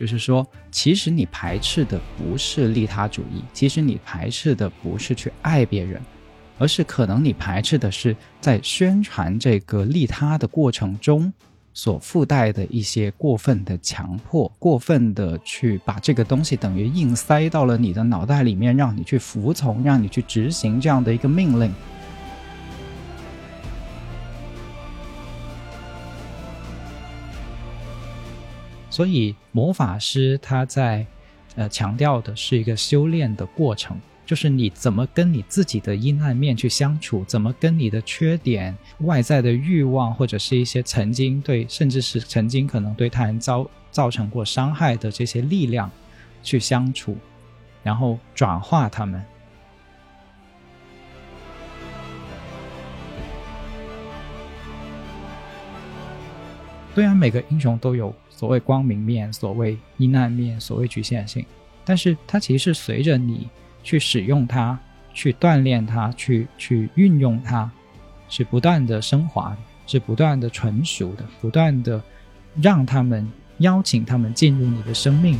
就是说，其实你排斥的不是利他主义，其实你排斥的不是去爱别人，而是可能你排斥的是在宣传这个利他的过程中所附带的一些过分的强迫，过分的去把这个东西等于硬塞到了你的脑袋里面，让你去服从，让你去执行这样的一个命令。所以，魔法师他在，呃，强调的是一个修炼的过程，就是你怎么跟你自己的阴暗面去相处，怎么跟你的缺点、外在的欲望，或者是一些曾经对，甚至是曾经可能对他人造造成过伤害的这些力量去相处，然后转化他们。虽然每个英雄都有。所谓光明面，所谓阴暗面，所谓局限性，但是它其实是随着你去使用它、去锻炼它、去去运用它，是不断的升华的，是不断的纯熟的，不断的让他们邀请他们进入你的生命。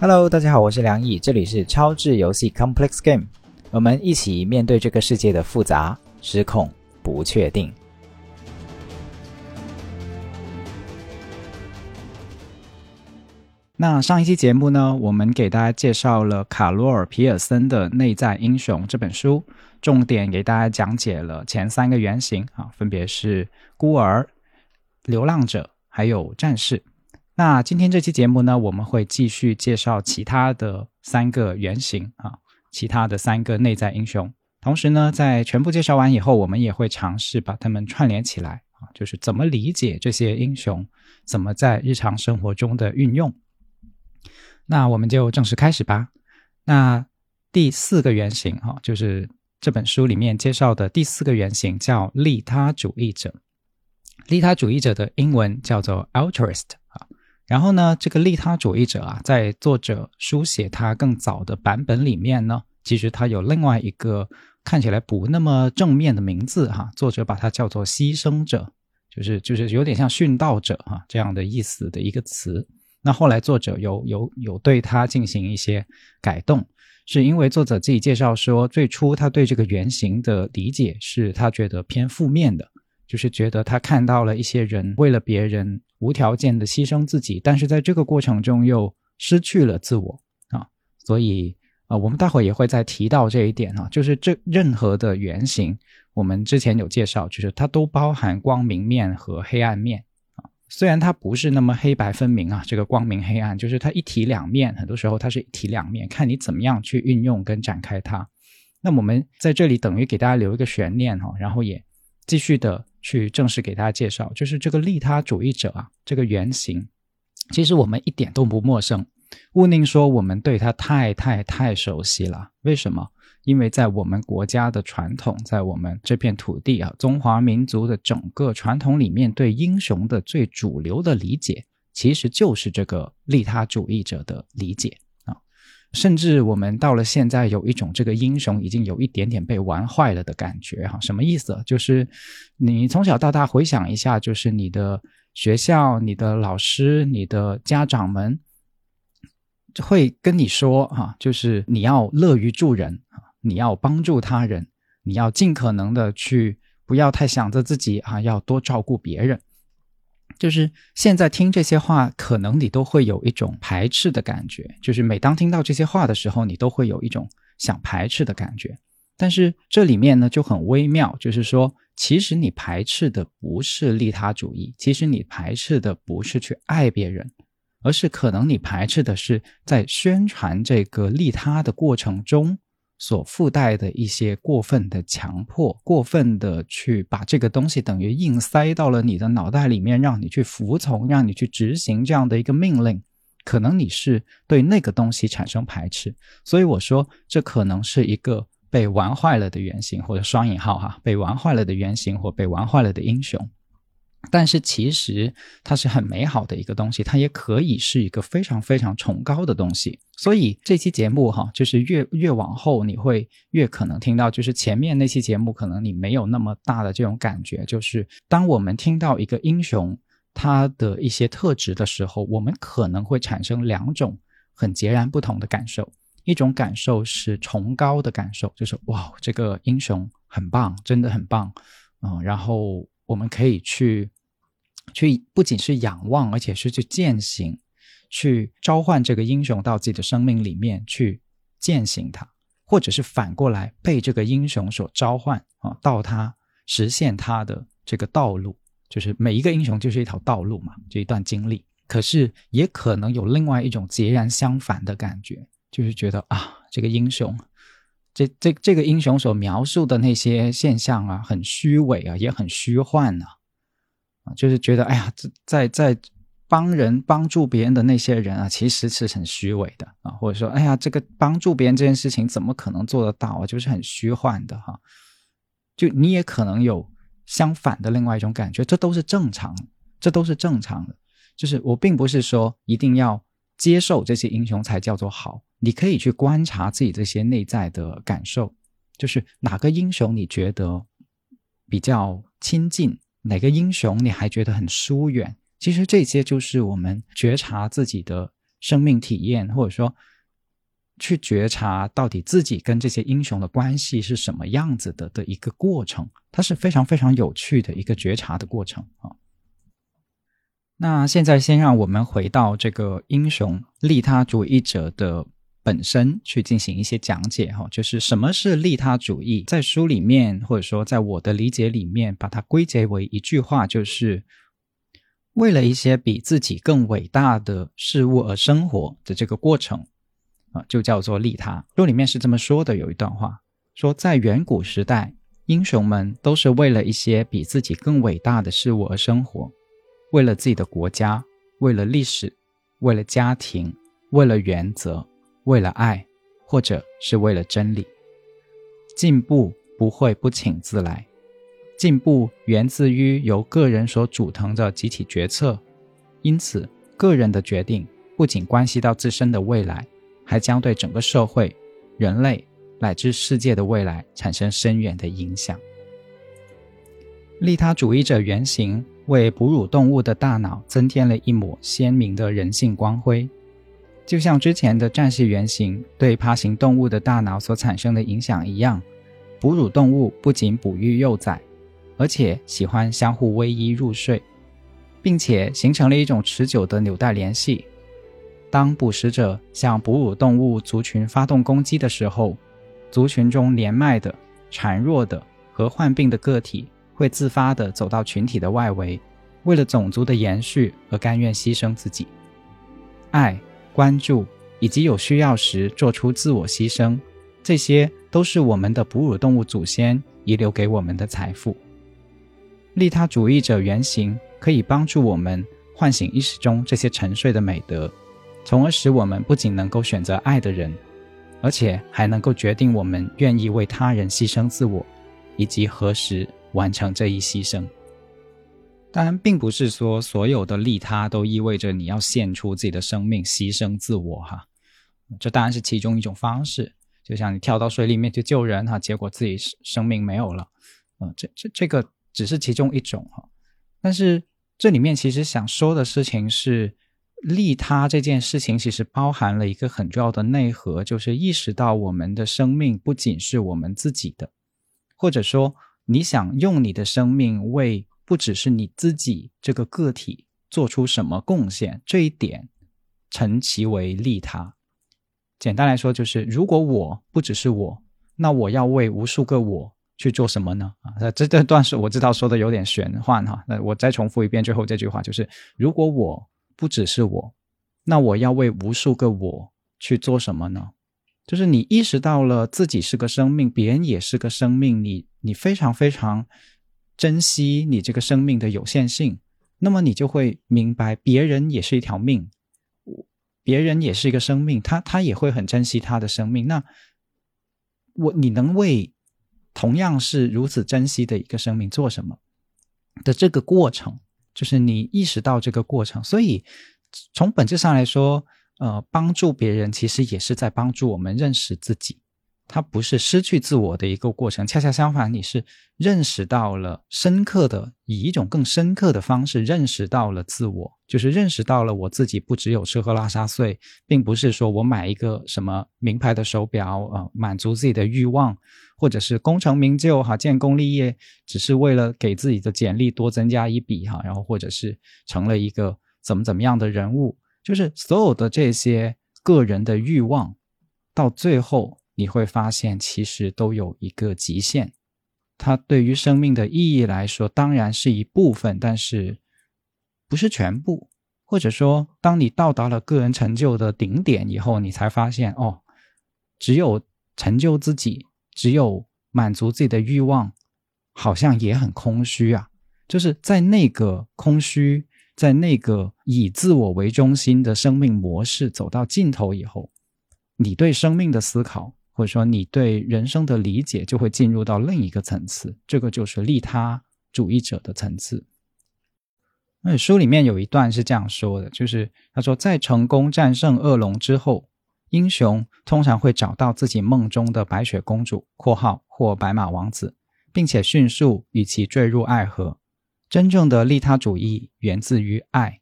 Hello，大家好，我是梁毅，这里是超智游戏 Complex Game。我们一起面对这个世界的复杂、失控、不确定。那上一期节目呢，我们给大家介绍了卡罗尔·皮尔森的《内在英雄》这本书，重点给大家讲解了前三个原型啊，分别是孤儿、流浪者还有战士。那今天这期节目呢，我们会继续介绍其他的三个原型啊。其他的三个内在英雄，同时呢，在全部介绍完以后，我们也会尝试把它们串联起来啊，就是怎么理解这些英雄，怎么在日常生活中的运用。那我们就正式开始吧。那第四个原型哈，就是这本书里面介绍的第四个原型，叫利他主义者。利他主义者的英文叫做 altruist。然后呢，这个利他主义者啊，在作者书写他更早的版本里面呢，其实他有另外一个看起来不那么正面的名字哈，作者把它叫做牺牲者，就是就是有点像殉道者哈这样的意思的一个词。那后来作者有有有对他进行一些改动，是因为作者自己介绍说，最初他对这个原型的理解是他觉得偏负面的。就是觉得他看到了一些人为了别人无条件的牺牲自己，但是在这个过程中又失去了自我啊，所以啊，我们待会也会再提到这一点啊，就是这任何的原型，我们之前有介绍，就是它都包含光明面和黑暗面啊，虽然它不是那么黑白分明啊，这个光明黑暗，就是它一体两面，很多时候它是一体两面，看你怎么样去运用跟展开它。那我们在这里等于给大家留一个悬念哈，然后也继续的。去正式给大家介绍，就是这个利他主义者啊，这个原型，其实我们一点都不陌生。勿宁说我们对他太太太熟悉了，为什么？因为在我们国家的传统，在我们这片土地啊，中华民族的整个传统里面，对英雄的最主流的理解，其实就是这个利他主义者的理解。甚至我们到了现在，有一种这个英雄已经有一点点被玩坏了的感觉，哈，什么意思？就是你从小到大回想一下，就是你的学校、你的老师、你的家长们会跟你说，哈，就是你要乐于助人啊，你要帮助他人，你要尽可能的去不要太想着自己啊，要多照顾别人。就是现在听这些话，可能你都会有一种排斥的感觉。就是每当听到这些话的时候，你都会有一种想排斥的感觉。但是这里面呢就很微妙，就是说，其实你排斥的不是利他主义，其实你排斥的不是去爱别人，而是可能你排斥的是在宣传这个利他的过程中。所附带的一些过分的强迫，过分的去把这个东西等于硬塞到了你的脑袋里面，让你去服从，让你去执行这样的一个命令，可能你是对那个东西产生排斥，所以我说这可能是一个被玩坏了的原型，或者双引号哈，被玩坏了的原型或被玩坏了的英雄。但是其实它是很美好的一个东西，它也可以是一个非常非常崇高的东西。所以这期节目哈，就是越越往后你会越可能听到，就是前面那期节目可能你没有那么大的这种感觉，就是当我们听到一个英雄他的一些特质的时候，我们可能会产生两种很截然不同的感受。一种感受是崇高的感受，就是哇，这个英雄很棒，真的很棒，嗯，然后。我们可以去，去不仅是仰望，而且是去践行，去召唤这个英雄到自己的生命里面去践行他，或者是反过来被这个英雄所召唤啊，到他实现他的这个道路，就是每一个英雄就是一条道路嘛，这一段经历。可是也可能有另外一种截然相反的感觉，就是觉得啊，这个英雄。这这这个英雄所描述的那些现象啊，很虚伪啊，也很虚幻呐，啊，就是觉得哎呀，在在帮人帮助别人的那些人啊，其实是很虚伪的啊，或者说，哎呀，这个帮助别人这件事情怎么可能做得到啊？就是很虚幻的哈。就你也可能有相反的另外一种感觉，这都是正常，这都是正常的。就是我并不是说一定要接受这些英雄才叫做好。你可以去观察自己这些内在的感受，就是哪个英雄你觉得比较亲近，哪个英雄你还觉得很疏远。其实这些就是我们觉察自己的生命体验，或者说去觉察到底自己跟这些英雄的关系是什么样子的的一个过程。它是非常非常有趣的一个觉察的过程啊。那现在先让我们回到这个英雄利他主义者的。本身去进行一些讲解哈，就是什么是利他主义，在书里面或者说在我的理解里面，把它归结为一句话，就是为了一些比自己更伟大的事物而生活的这个过程啊，就叫做利他。书里面是这么说的，有一段话说，在远古时代，英雄们都是为了一些比自己更伟大的事物而生活，为了自己的国家，为了历史，为了家庭，为了原则。为了爱，或者是为了真理，进步不会不请自来。进步源自于由个人所组成的集体决策，因此，个人的决定不仅关系到自身的未来，还将对整个社会、人类乃至世界的未来产生深远的影响。利他主义者原型为哺乳动物的大脑增添了一抹鲜明的人性光辉。就像之前的战士原型对爬行动物的大脑所产生的影响一样，哺乳动物不仅哺育幼崽，而且喜欢相互偎依入睡，并且形成了一种持久的纽带联系。当捕食者向哺乳动物族群发动攻击的时候，族群中年迈的、孱弱的和患病的个体会自发地走到群体的外围，为了种族的延续而甘愿牺牲自己。爱。关注以及有需要时做出自我牺牲，这些都是我们的哺乳动物祖先遗留给我们的财富。利他主义者原型可以帮助我们唤醒意识中这些沉睡的美德，从而使我们不仅能够选择爱的人，而且还能够决定我们愿意为他人牺牲自我，以及何时完成这一牺牲。当然，并不是说所有的利他都意味着你要献出自己的生命、牺牲自我哈。这当然是其中一种方式，就像你跳到水里面去救人哈，结果自己生命没有了，嗯，这这这个只是其中一种哈。但是这里面其实想说的事情是，利他这件事情其实包含了一个很重要的内核，就是意识到我们的生命不仅是我们自己的，或者说你想用你的生命为。不只是你自己这个个体做出什么贡献，这一点称其为利他。简单来说，就是如果我不只是我，那我要为无数个我去做什么呢？啊，那这这段是我知道说的有点玄幻哈。那我再重复一遍最后这句话，就是如果我不只是我，那我要为无数个我去做什么呢？就是你意识到了自己是个生命，别人也是个生命，你你非常非常。珍惜你这个生命的有限性，那么你就会明白，别人也是一条命，别人也是一个生命，他他也会很珍惜他的生命。那我你能为同样是如此珍惜的一个生命做什么的这个过程，就是你意识到这个过程。所以从本质上来说，呃，帮助别人其实也是在帮助我们认识自己。它不是失去自我的一个过程，恰恰相反，你是认识到了深刻的，以一种更深刻的方式认识到了自我，就是认识到了我自己不只有吃喝拉撒睡，并不是说我买一个什么名牌的手表啊，满足自己的欲望，或者是功成名就哈，建功立业，只是为了给自己的简历多增加一笔哈，然后或者是成了一个怎么怎么样的人物，就是所有的这些个人的欲望，到最后。你会发现，其实都有一个极限。它对于生命的意义来说，当然是一部分，但是不是全部。或者说，当你到达了个人成就的顶点以后，你才发现，哦，只有成就自己，只有满足自己的欲望，好像也很空虚啊。就是在那个空虚，在那个以自我为中心的生命模式走到尽头以后，你对生命的思考。或者说，你对人生的理解就会进入到另一个层次，这个就是利他主义者的层次。那书里面有一段是这样说的，就是他说，在成功战胜恶龙之后，英雄通常会找到自己梦中的白雪公主（括号或白马王子），并且迅速与其坠入爱河。真正的利他主义源自于爱，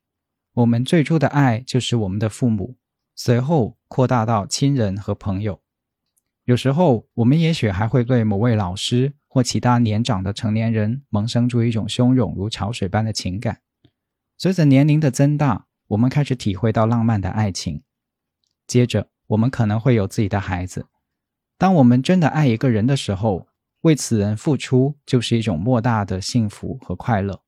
我们最初的爱就是我们的父母，随后扩大到亲人和朋友。有时候，我们也许还会对某位老师或其他年长的成年人萌生出一种汹涌如潮水般的情感。随着年龄的增大，我们开始体会到浪漫的爱情。接着，我们可能会有自己的孩子。当我们真的爱一个人的时候，为此人付出就是一种莫大的幸福和快乐。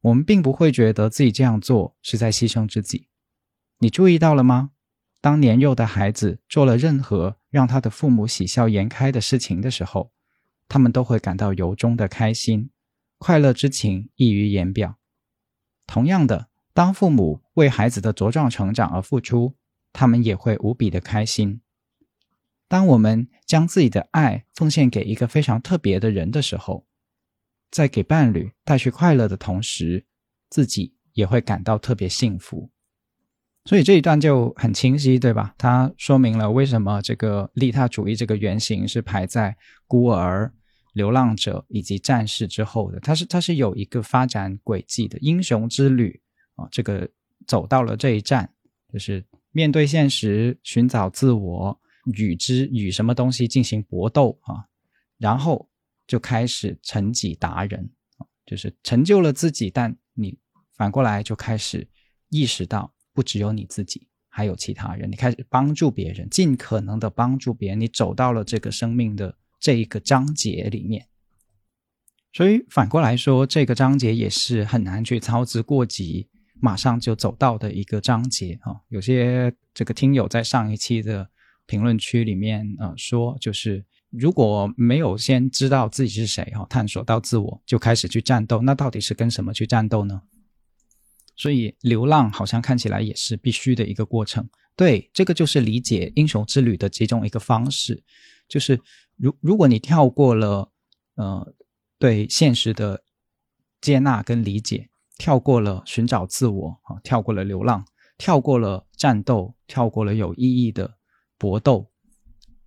我们并不会觉得自己这样做是在牺牲自己。你注意到了吗？当年幼的孩子做了任何让他的父母喜笑颜开的事情的时候，他们都会感到由衷的开心，快乐之情溢于言表。同样的，当父母为孩子的茁壮成长而付出，他们也会无比的开心。当我们将自己的爱奉献给一个非常特别的人的时候，在给伴侣带去快乐的同时，自己也会感到特别幸福。所以这一段就很清晰，对吧？它说明了为什么这个利他主义这个原型是排在孤儿、流浪者以及战士之后的。它是它是有一个发展轨迹的英雄之旅啊，这个走到了这一站，就是面对现实，寻找自我，与之与什么东西进行搏斗啊，然后就开始成己达人，就是成就了自己，但你反过来就开始意识到。不只有你自己，还有其他人。你开始帮助别人，尽可能的帮助别人。你走到了这个生命的这一个章节里面，所以反过来说，这个章节也是很难去操之过急，马上就走到的一个章节啊。有些这个听友在上一期的评论区里面呃说，就是如果没有先知道自己是谁哈，探索到自我，就开始去战斗，那到底是跟什么去战斗呢？所以，流浪好像看起来也是必须的一个过程。对，这个就是理解英雄之旅的其中一个方式，就是如如果你跳过了，呃，对现实的接纳跟理解，跳过了寻找自我啊，跳过了流浪，跳过了战斗，跳过了有意义的搏斗，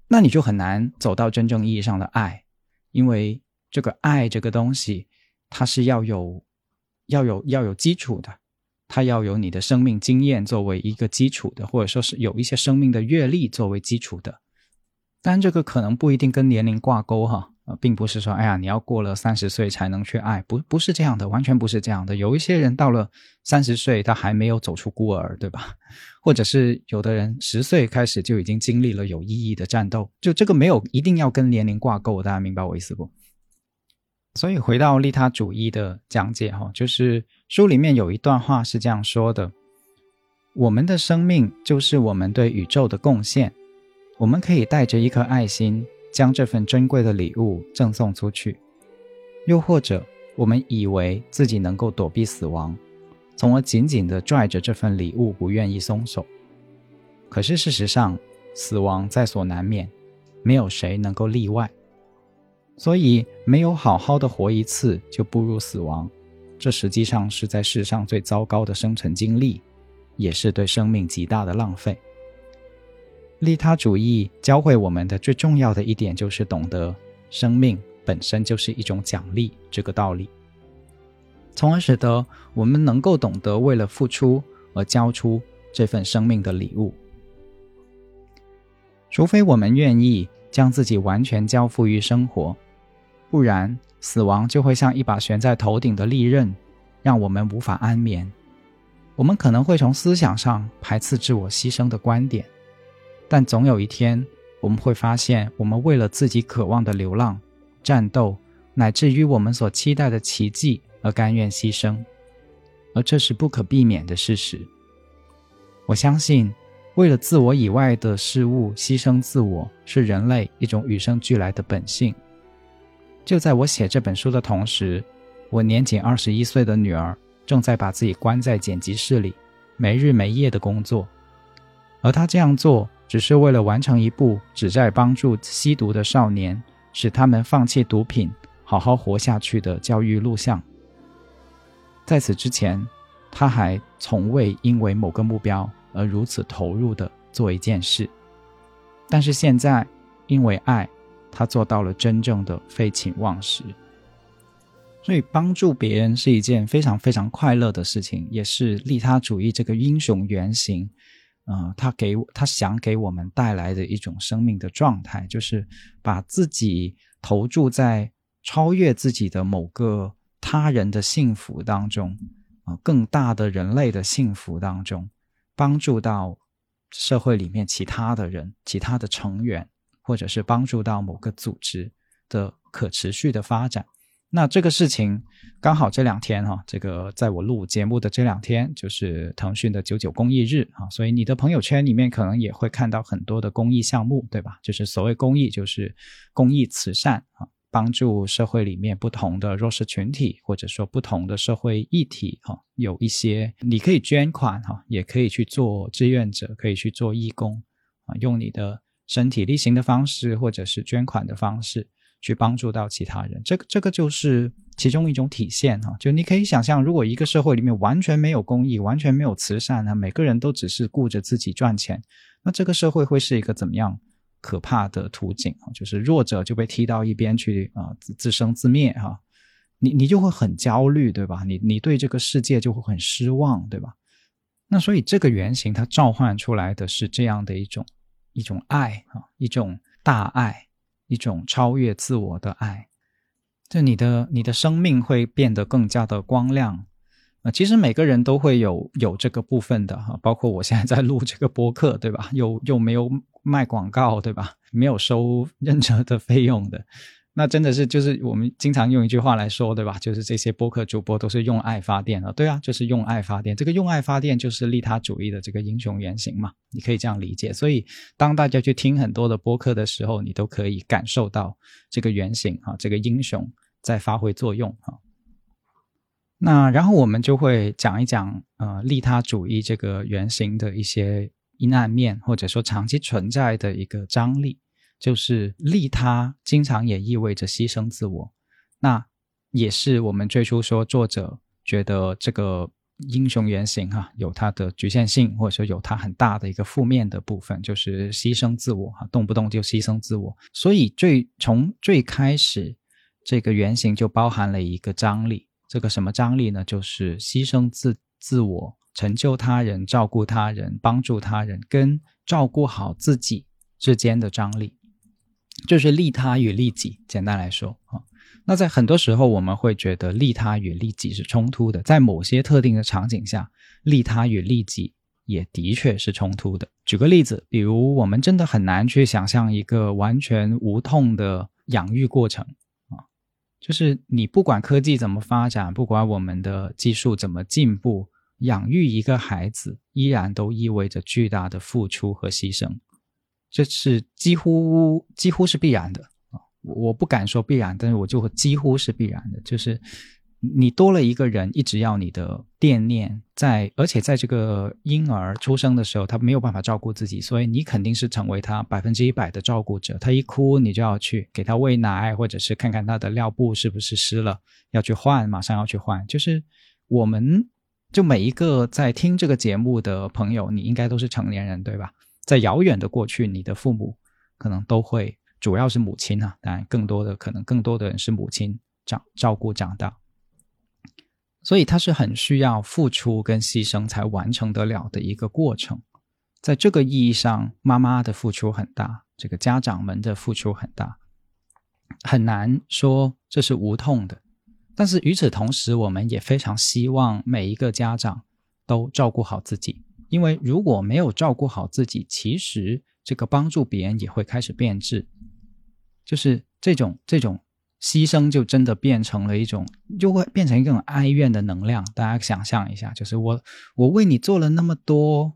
那你就很难走到真正意义上的爱，因为这个爱这个东西，它是要有要有要有基础的。它要有你的生命经验作为一个基础的，或者说是有一些生命的阅历作为基础的。但这个可能不一定跟年龄挂钩哈，呃，并不是说，哎呀，你要过了三十岁才能去爱，不，不是这样的，完全不是这样的。有一些人到了三十岁，他还没有走出孤儿，对吧？或者是有的人十岁开始就已经经历了有意义的战斗，就这个没有一定要跟年龄挂钩，大家明白我意思不？所以回到利他主义的讲解哈，就是书里面有一段话是这样说的：我们的生命就是我们对宇宙的贡献，我们可以带着一颗爱心，将这份珍贵的礼物赠送出去；又或者，我们以为自己能够躲避死亡，从而紧紧地拽着这份礼物，不愿意松手。可是事实上，死亡在所难免，没有谁能够例外。所以，没有好好的活一次就步入死亡，这实际上是在世上最糟糕的生存经历，也是对生命极大的浪费。利他主义教会我们的最重要的一点，就是懂得生命本身就是一种奖励这个道理，从而使得我们能够懂得为了付出而交出这份生命的礼物。除非我们愿意将自己完全交付于生活，不然死亡就会像一把悬在头顶的利刃，让我们无法安眠。我们可能会从思想上排斥自我牺牲的观点。但总有一天，我们会发现，我们为了自己渴望的流浪、战斗，乃至于我们所期待的奇迹而甘愿牺牲，而这是不可避免的事实。我相信，为了自我以外的事物牺牲自我，是人类一种与生俱来的本性。就在我写这本书的同时，我年仅二十一岁的女儿正在把自己关在剪辑室里，没日没夜的工作，而她这样做。只是为了完成一部旨在帮助吸毒的少年，使他们放弃毒品，好好活下去的教育录像。在此之前，他还从未因为某个目标而如此投入的做一件事。但是现在，因为爱，他做到了真正的废寝忘食。所以，帮助别人是一件非常非常快乐的事情，也是利他主义这个英雄原型。呃，他给他想给我们带来的一种生命的状态，就是把自己投注在超越自己的某个他人的幸福当中，啊，更大的人类的幸福当中，帮助到社会里面其他的人、其他的成员，或者是帮助到某个组织的可持续的发展。那这个事情刚好这两天哈，这个在我录节目的这两天，就是腾讯的九九公益日啊，所以你的朋友圈里面可能也会看到很多的公益项目，对吧？就是所谓公益，就是公益慈善啊，帮助社会里面不同的弱势群体，或者说不同的社会议题哈，有一些你可以捐款哈，也可以去做志愿者，可以去做义工啊，用你的身体力行的方式，或者是捐款的方式。去帮助到其他人，这个这个就是其中一种体现哈。就你可以想象，如果一个社会里面完全没有公益，完全没有慈善啊，每个人都只是顾着自己赚钱，那这个社会会是一个怎么样可怕的图景啊？就是弱者就被踢到一边去啊，自自生自灭哈。你你就会很焦虑，对吧？你你对这个世界就会很失望，对吧？那所以这个原型它召唤出来的是这样的一种一种爱啊，一种大爱。一种超越自我的爱，就你的你的生命会变得更加的光亮啊！其实每个人都会有有这个部分的哈，包括我现在在录这个播客，对吧？又又没有卖广告，对吧？没有收任何的费用的。那真的是，就是我们经常用一句话来说，对吧？就是这些播客主播都是用爱发电的，对啊，就是用爱发电。这个用爱发电就是利他主义的这个英雄原型嘛，你可以这样理解。所以，当大家去听很多的播客的时候，你都可以感受到这个原型啊，这个英雄在发挥作用啊。那然后我们就会讲一讲呃利他主义这个原型的一些阴暗面，或者说长期存在的一个张力。就是利他，经常也意味着牺牲自我。那也是我们最初说，作者觉得这个英雄原型哈，有它的局限性，或者说有它很大的一个负面的部分，就是牺牲自我哈，动不动就牺牲自我。所以最从最开始，这个原型就包含了一个张力。这个什么张力呢？就是牺牲自自我，成就他人，照顾他人，帮助他人，跟照顾好自己之间的张力。就是利他与利己，简单来说啊，那在很多时候我们会觉得利他与利己是冲突的，在某些特定的场景下，利他与利己也的确是冲突的。举个例子，比如我们真的很难去想象一个完全无痛的养育过程啊，就是你不管科技怎么发展，不管我们的技术怎么进步，养育一个孩子依然都意味着巨大的付出和牺牲。这是几乎几乎是必然的啊！我不敢说必然，但是我就几乎是必然的。就是你多了一个人一直要你的惦念，在而且在这个婴儿出生的时候，他没有办法照顾自己，所以你肯定是成为他百分之一百的照顾者。他一哭，你就要去给他喂奶，或者是看看他的尿布是不是湿了，要去换，马上要去换。就是我们就每一个在听这个节目的朋友，你应该都是成年人，对吧？在遥远的过去，你的父母可能都会，主要是母亲啊，当然更多的可能更多的人是母亲长照顾长大。所以它是很需要付出跟牺牲才完成得了的一个过程，在这个意义上，妈妈的付出很大，这个家长们的付出很大，很难说这是无痛的。但是与此同时，我们也非常希望每一个家长都照顾好自己，因为如果没有照顾好自己，其实这个帮助别人也会开始变质，就是这种这种。牺牲就真的变成了一种，就会变成一种哀怨的能量。大家想象一下，就是我我为你做了那么多，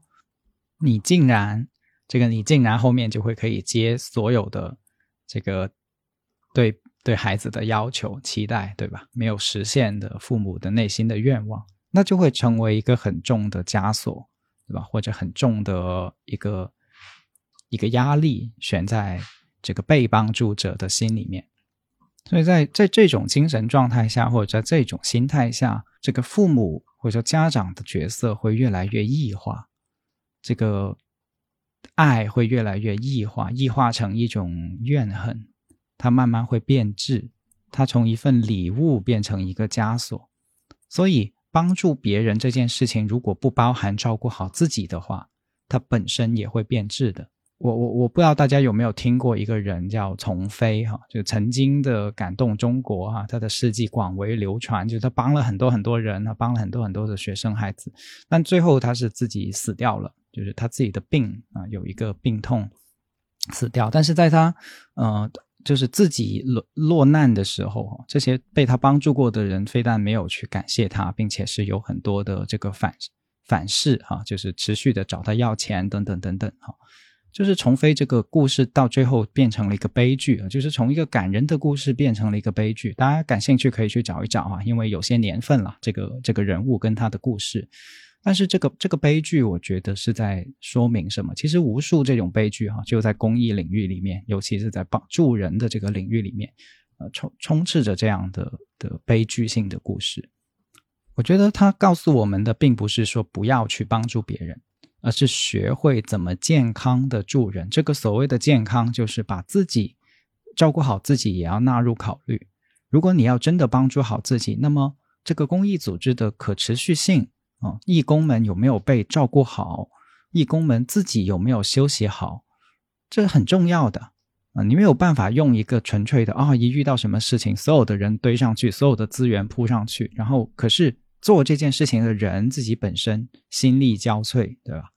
你竟然这个你竟然后面就会可以接所有的这个对对孩子的要求期待，对吧？没有实现的父母的内心的愿望，那就会成为一个很重的枷锁，对吧？或者很重的一个一个压力悬在这个被帮助者的心里面。所以在在这种精神状态下，或者在这种心态下，这个父母或者说家长的角色会越来越异化，这个爱会越来越异化，异化成一种怨恨，它慢慢会变质，它从一份礼物变成一个枷锁。所以，帮助别人这件事情，如果不包含照顾好自己的话，它本身也会变质的。我我我不知道大家有没有听过一个人叫丛飞哈，就曾经的感动中国哈，他的事迹广为流传，就是他帮了很多很多人，他帮了很多很多的学生孩子，但最后他是自己死掉了，就是他自己的病啊有一个病痛死掉，但是在他呃就是自己落落难的时候，这些被他帮助过的人非但没有去感谢他，并且是有很多的这个反反噬哈，就是持续的找他要钱等等等等哈。就是重飞这个故事到最后变成了一个悲剧啊！就是从一个感人的故事变成了一个悲剧。大家感兴趣可以去找一找啊，因为有些年份了，这个这个人物跟他的故事。但是这个这个悲剧，我觉得是在说明什么？其实无数这种悲剧哈，就在公益领域里面，尤其是在帮助人的这个领域里面，呃，充充斥着这样的的悲剧性的故事。我觉得他告诉我们的，并不是说不要去帮助别人。而是学会怎么健康的助人。这个所谓的健康，就是把自己照顾好，自己也要纳入考虑。如果你要真的帮助好自己，那么这个公益组织的可持续性啊，义工们有没有被照顾好？义工们自己有没有休息好？这很重要的啊！你没有办法用一个纯粹的啊，一遇到什么事情，所有的人堆上去，所有的资源扑上去，然后可是。做这件事情的人自己本身心力交瘁，对吧？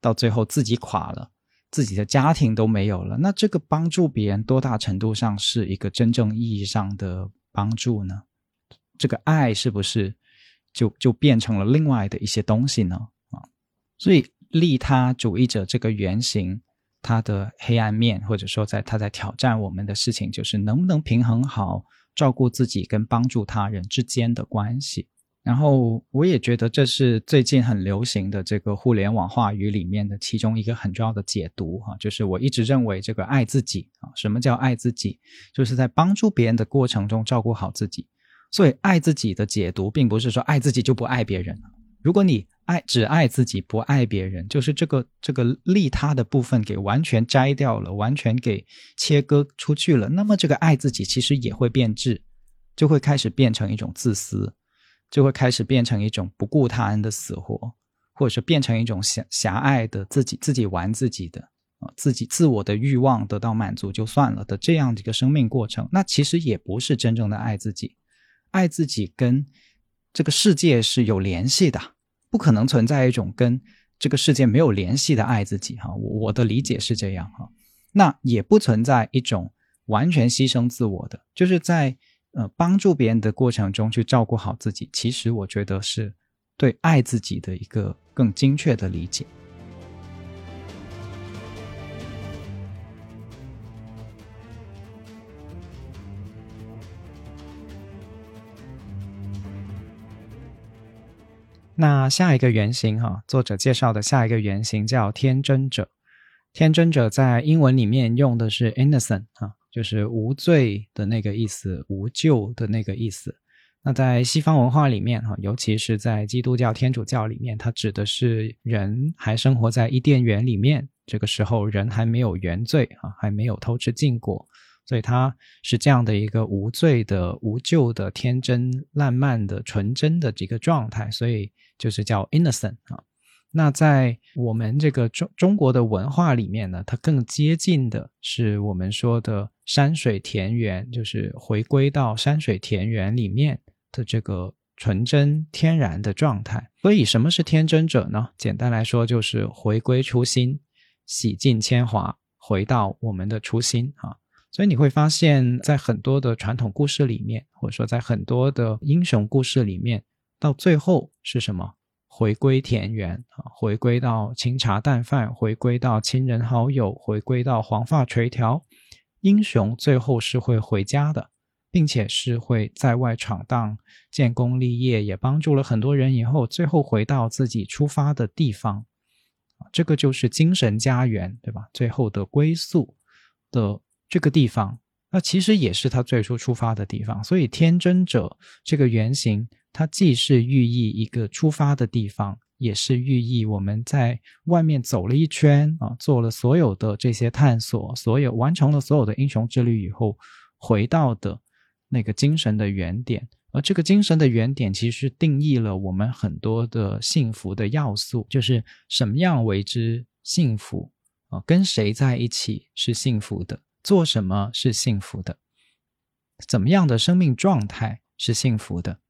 到最后自己垮了，自己的家庭都没有了，那这个帮助别人多大程度上是一个真正意义上的帮助呢？这个爱是不是就就变成了另外的一些东西呢？啊，所以利他主义者这个原型，它的黑暗面，或者说在他在挑战我们的事情，就是能不能平衡好照顾自己跟帮助他人之间的关系。然后我也觉得这是最近很流行的这个互联网话语里面的其中一个很重要的解读哈，就是我一直认为这个爱自己啊，什么叫爱自己？就是在帮助别人的过程中照顾好自己。所以爱自己的解读并不是说爱自己就不爱别人。如果你爱只爱自己不爱别人，就是这个这个利他的部分给完全摘掉了，完全给切割出去了，那么这个爱自己其实也会变质，就会开始变成一种自私。就会开始变成一种不顾他人的死活，或者是变成一种狭狭隘的自己自己玩自己的啊，自己自我的欲望得到满足就算了的这样的一个生命过程。那其实也不是真正的爱自己，爱自己跟这个世界是有联系的，不可能存在一种跟这个世界没有联系的爱自己哈。我我的理解是这样哈，那也不存在一种完全牺牲自我的，就是在。呃，帮助别人的过程中去照顾好自己，其实我觉得是对爱自己的一个更精确的理解。那下一个原型哈，作者介绍的下一个原型叫天真者。天真者在英文里面用的是 innocent 啊，就是无罪的那个意思，无救的那个意思。那在西方文化里面哈，尤其是在基督教、天主教里面，它指的是人还生活在伊甸园里面，这个时候人还没有原罪啊，还没有偷吃禁果。所以它是这样的一个无罪的、无救的、天真烂漫的、纯真的这个状态，所以就是叫 innocent 啊。那在我们这个中中国的文化里面呢，它更接近的是我们说的山水田园，就是回归到山水田园里面的这个纯真天然的状态。所以什么是天真者呢？简单来说，就是回归初心，洗尽铅华，回到我们的初心啊。所以你会发现，在很多的传统故事里面，或者说在很多的英雄故事里面，到最后是什么？回归田园啊，回归到清茶淡饭，回归到亲人好友，回归到黄发垂髫。英雄最后是会回家的，并且是会在外闯荡、建功立业，也帮助了很多人。以后最后回到自己出发的地方，这个就是精神家园，对吧？最后的归宿的。这个地方，那其实也是他最初出发的地方。所以，天真者这个原型，它既是寓意一个出发的地方，也是寓意我们在外面走了一圈啊，做了所有的这些探索，所有完成了所有的英雄之旅以后，回到的那个精神的原点。而这个精神的原点，其实定义了我们很多的幸福的要素，就是什么样为之幸福啊？跟谁在一起是幸福的？做什么是幸福的？怎么样的生命状态是幸福的？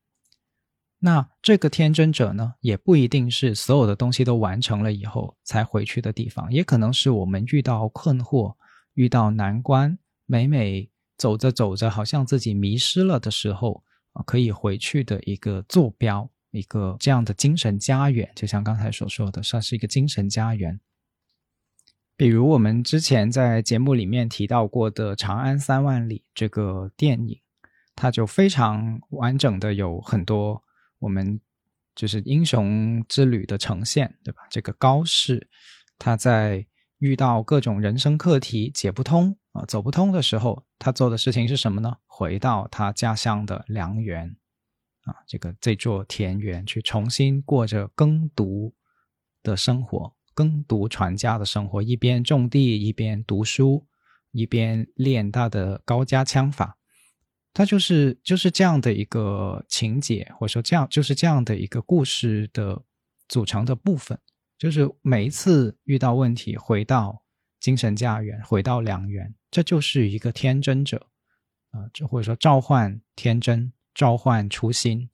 那这个天真者呢，也不一定是所有的东西都完成了以后才回去的地方，也可能是我们遇到困惑、遇到难关，每每走着走着，好像自己迷失了的时候，可以回去的一个坐标，一个这样的精神家园。就像刚才所说的，算是一个精神家园。比如我们之前在节目里面提到过的《长安三万里》这个电影，它就非常完整的有很多我们就是英雄之旅的呈现，对吧？这个高适他在遇到各种人生课题解不通啊、走不通的时候，他做的事情是什么呢？回到他家乡的梁园啊，这个这座田园去重新过着耕读的生活。耕读传家的生活，一边种地，一边读书，一边练他的高家枪法。他就是就是这样的一个情节，或者说这样就是这样的一个故事的组成的部分。就是每一次遇到问题，回到精神家园，回到良缘，这就是一个天真者啊，就或者说召唤天真、召唤初心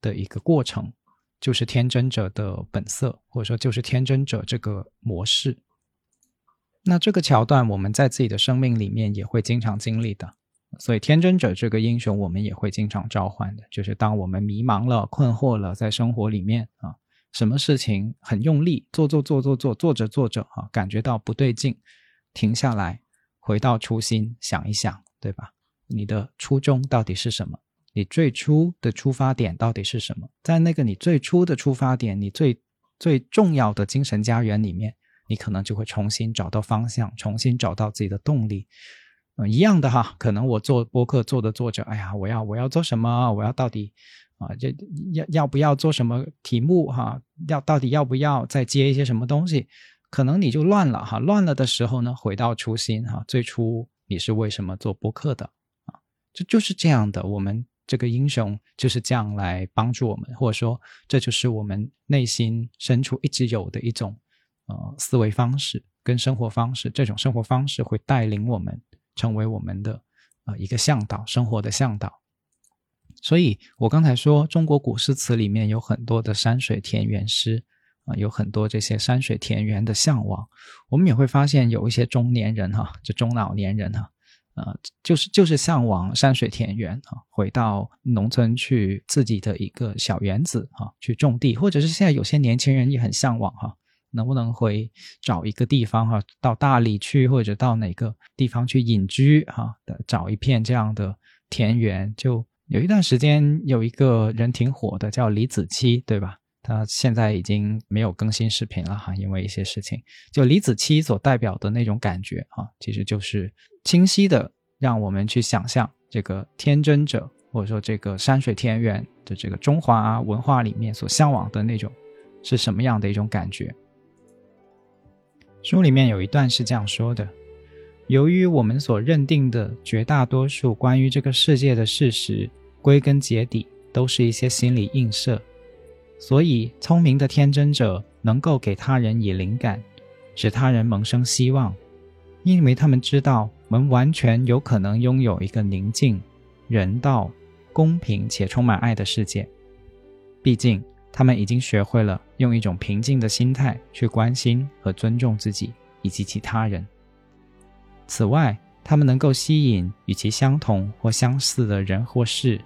的一个过程。就是天真者的本色，或者说就是天真者这个模式。那这个桥段，我们在自己的生命里面也会经常经历的。所以，天真者这个英雄，我们也会经常召唤的。就是当我们迷茫了、困惑了，在生活里面啊，什么事情很用力做做做做做，做着做着啊，感觉到不对劲，停下来，回到初心，想一想，对吧？你的初衷到底是什么？你最初的出发点到底是什么？在那个你最初的出发点，你最最重要的精神家园里面，你可能就会重新找到方向，重新找到自己的动力。嗯，一样的哈，可能我做播客做着做着，哎呀，我要我要做什么？我要到底啊，这要要不要做什么题目哈？要到底要不要再接一些什么东西？可能你就乱了哈，乱了的时候呢，回到初心哈，最初你是为什么做播客的啊？这就是这样的，我们。这个英雄就是这样来帮助我们，或者说，这就是我们内心深处一直有的一种呃思维方式跟生活方式。这种生活方式会带领我们成为我们的呃一个向导，生活的向导。所以我刚才说，中国古诗词里面有很多的山水田园诗啊，有很多这些山水田园的向往。我们也会发现，有一些中年人哈，就中老年人哈。呃，就是就是向往山水田园啊，回到农村去自己的一个小园子啊，去种地，或者是现在有些年轻人也很向往哈，能不能回找一个地方哈，到大理去，或者到哪个地方去隐居哈，的找一片这样的田园。就有一段时间有一个人挺火的，叫李子柒，对吧？他现在已经没有更新视频了哈，因为一些事情。就李子柒所代表的那种感觉啊，其实就是清晰的让我们去想象这个天真者，或者说这个山水田园的这个中华文化里面所向往的那种是什么样的一种感觉。书里面有一段是这样说的：由于我们所认定的绝大多数关于这个世界的事实，归根结底都是一些心理映射。所以，聪明的天真者能够给他人以灵感，使他人萌生希望，因为他们知道我们完全有可能拥有一个宁静、人道、公平且充满爱的世界。毕竟，他们已经学会了用一种平静的心态去关心和尊重自己以及其他人。此外，他们能够吸引与其相同或相似的人或事，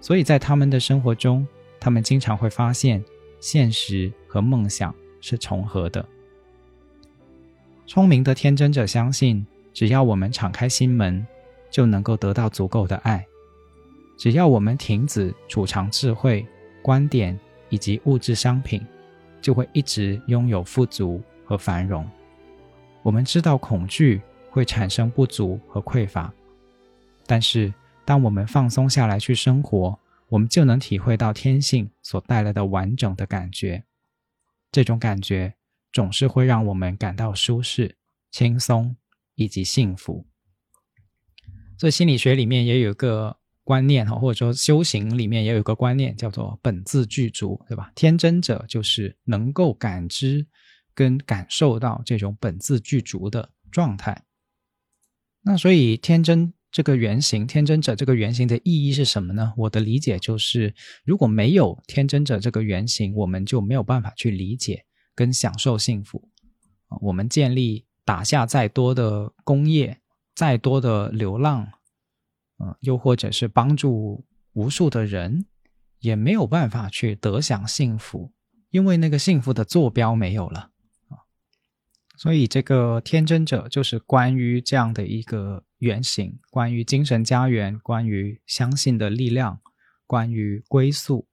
所以在他们的生活中。他们经常会发现，现实和梦想是重合的。聪明的天真者相信，只要我们敞开心门，就能够得到足够的爱；只要我们停止储藏智慧、观点以及物质商品，就会一直拥有富足和繁荣。我们知道恐惧会产生不足和匮乏，但是当我们放松下来去生活，我们就能体会到天性所带来的完整的感觉，这种感觉总是会让我们感到舒适、轻松以及幸福。所以心理学里面也有个观念哈，或者说修行里面也有一个观念，叫做本自具足，对吧？天真者就是能够感知跟感受到这种本自具足的状态。那所以天真。这个原型“天真者”这个原型的意义是什么呢？我的理解就是，如果没有“天真者”这个原型，我们就没有办法去理解跟享受幸福。我们建立打下再多的工业，再多的流浪，嗯，又或者是帮助无数的人，也没有办法去得享幸福，因为那个幸福的坐标没有了啊。所以，这个“天真者”就是关于这样的一个。原型，关于精神家园，关于相信的力量，关于归宿，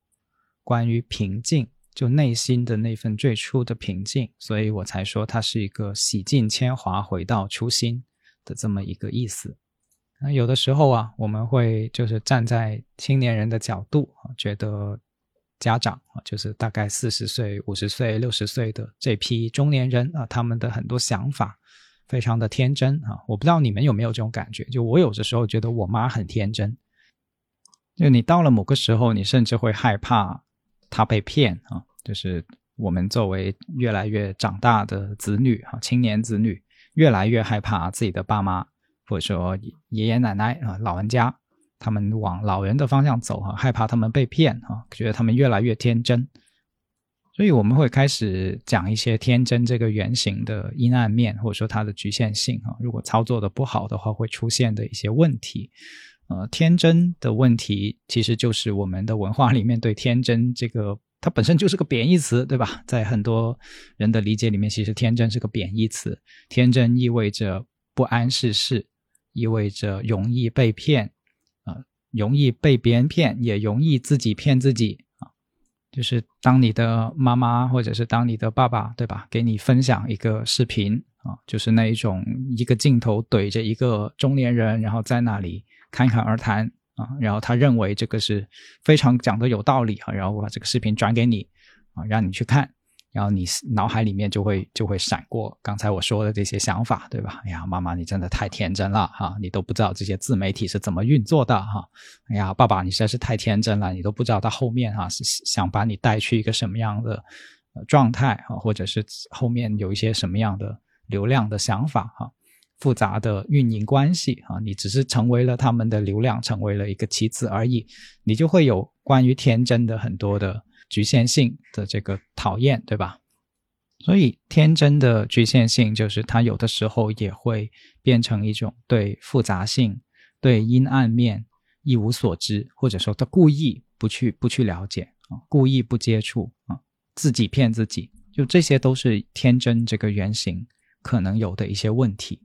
关于平静，就内心的那份最初的平静，所以我才说它是一个洗尽铅华，回到初心的这么一个意思。那有的时候啊，我们会就是站在青年人的角度啊，觉得家长啊，就是大概四十岁、五十岁、六十岁的这批中年人啊，他们的很多想法。非常的天真啊！我不知道你们有没有这种感觉，就我有的时候觉得我妈很天真。就你到了某个时候，你甚至会害怕她被骗啊！就是我们作为越来越长大的子女啊，青年子女，越来越害怕自己的爸妈或者说爷爷奶奶啊，老人家他们往老人的方向走啊，害怕他们被骗啊，觉得他们越来越天真。所以我们会开始讲一些天真这个原型的阴暗面，或者说它的局限性啊。如果操作的不好的话，会出现的一些问题。呃，天真的问题其实就是我们的文化里面对天真这个，它本身就是个贬义词，对吧？在很多人的理解里面，其实天真是个贬义词。天真意味着不谙世事，意味着容易被骗啊，容易被别人骗，也容易自己骗自己啊。就是当你的妈妈或者是当你的爸爸，对吧？给你分享一个视频啊，就是那一种一个镜头怼着一个中年人，然后在那里侃侃而谈啊，然后他认为这个是非常讲的有道理啊，然后我把这个视频转给你啊，让你去看。然后你脑海里面就会就会闪过刚才我说的这些想法，对吧？哎呀，妈妈你真的太天真了哈，你都不知道这些自媒体是怎么运作的哈。哎呀，爸爸你实在是太天真了，你都不知道他后面哈是想把你带去一个什么样的状态啊，或者是后面有一些什么样的流量的想法哈，复杂的运营关系啊，你只是成为了他们的流量，成为了一个棋子而已，你就会有关于天真的很多的。局限性的这个讨厌，对吧？所以天真的局限性就是它有的时候也会变成一种对复杂性、对阴暗面一无所知，或者说他故意不去不去了解啊，故意不接触啊，自己骗自己，就这些都是天真这个原型可能有的一些问题。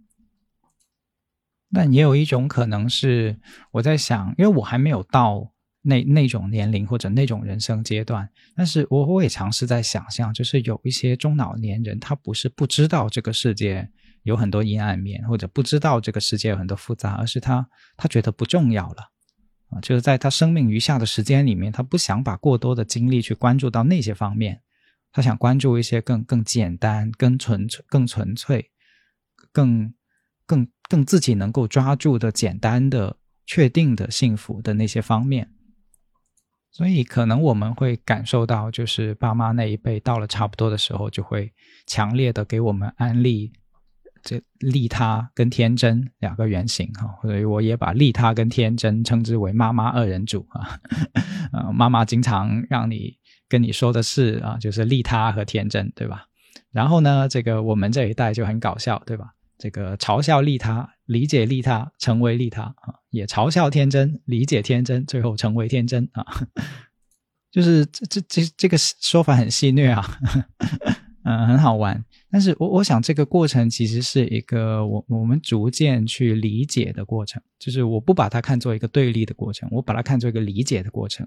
但也有一种可能是我在想，因为我还没有到。那那种年龄或者那种人生阶段，但是我我也尝试在想象，就是有一些中老年人，他不是不知道这个世界有很多阴暗面，或者不知道这个世界有很多复杂，而是他他觉得不重要了。啊，就是在他生命余下的时间里面，他不想把过多的精力去关注到那些方面，他想关注一些更更简单、更纯、更纯粹、更更更自己能够抓住的简单的、确定的幸福的那些方面。所以，可能我们会感受到，就是爸妈那一辈到了差不多的时候，就会强烈的给我们安利这利他跟天真两个原型哈。所以，我也把利他跟天真称之为妈妈二人组啊。呃，妈妈经常让你跟你说的是啊，就是利他和天真，对吧？然后呢，这个我们这一代就很搞笑，对吧？这个嘲笑利他，理解利他，成为利他啊，也嘲笑天真，理解天真，最后成为天真啊，就是这这这这个说法很戏谑啊，嗯，很好玩。但是我我想这个过程其实是一个我我们逐渐去理解的过程，就是我不把它看作一个对立的过程，我把它看作一个理解的过程。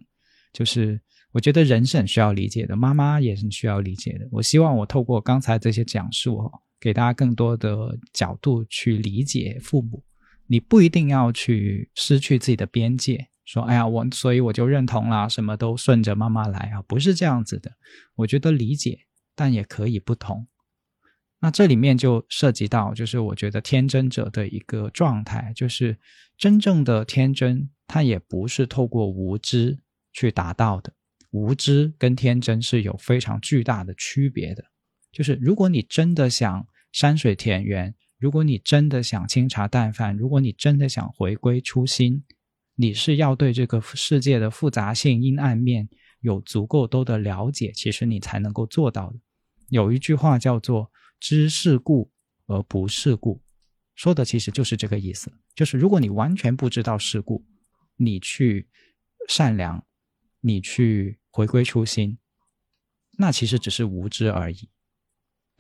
就是我觉得人是很需要理解的，妈妈也是需要理解的。我希望我透过刚才这些讲述。给大家更多的角度去理解父母，你不一定要去失去自己的边界，说哎呀我所以我就认同啦，什么都顺着妈妈来啊，不是这样子的。我觉得理解，但也可以不同。那这里面就涉及到，就是我觉得天真者的一个状态，就是真正的天真，它也不是透过无知去达到的。无知跟天真是有非常巨大的区别的。就是如果你真的想山水田园，如果你真的想清茶淡饭，如果你真的想回归初心，你是要对这个世界的复杂性、阴暗面有足够多的了解，其实你才能够做到的。有一句话叫做“知世故而不世故”，说的其实就是这个意思。就是如果你完全不知道世故，你去善良，你去回归初心，那其实只是无知而已。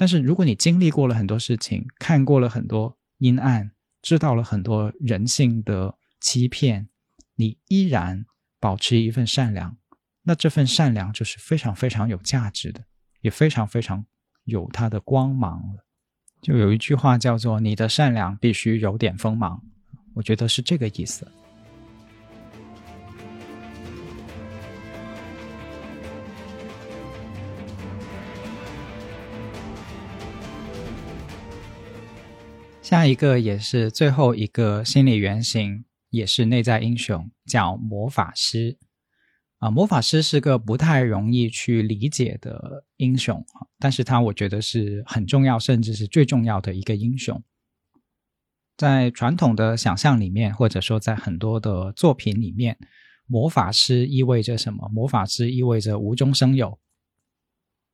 但是，如果你经历过了很多事情，看过了很多阴暗，知道了很多人性的欺骗，你依然保持一份善良，那这份善良就是非常非常有价值的，也非常非常有它的光芒了。就有一句话叫做“你的善良必须有点锋芒”，我觉得是这个意思。下一个也是最后一个心理原型，也是内在英雄，叫魔法师。啊，魔法师是个不太容易去理解的英雄但是他我觉得是很重要，甚至是最重要的一个英雄。在传统的想象里面，或者说在很多的作品里面，魔法师意味着什么？魔法师意味着无中生有。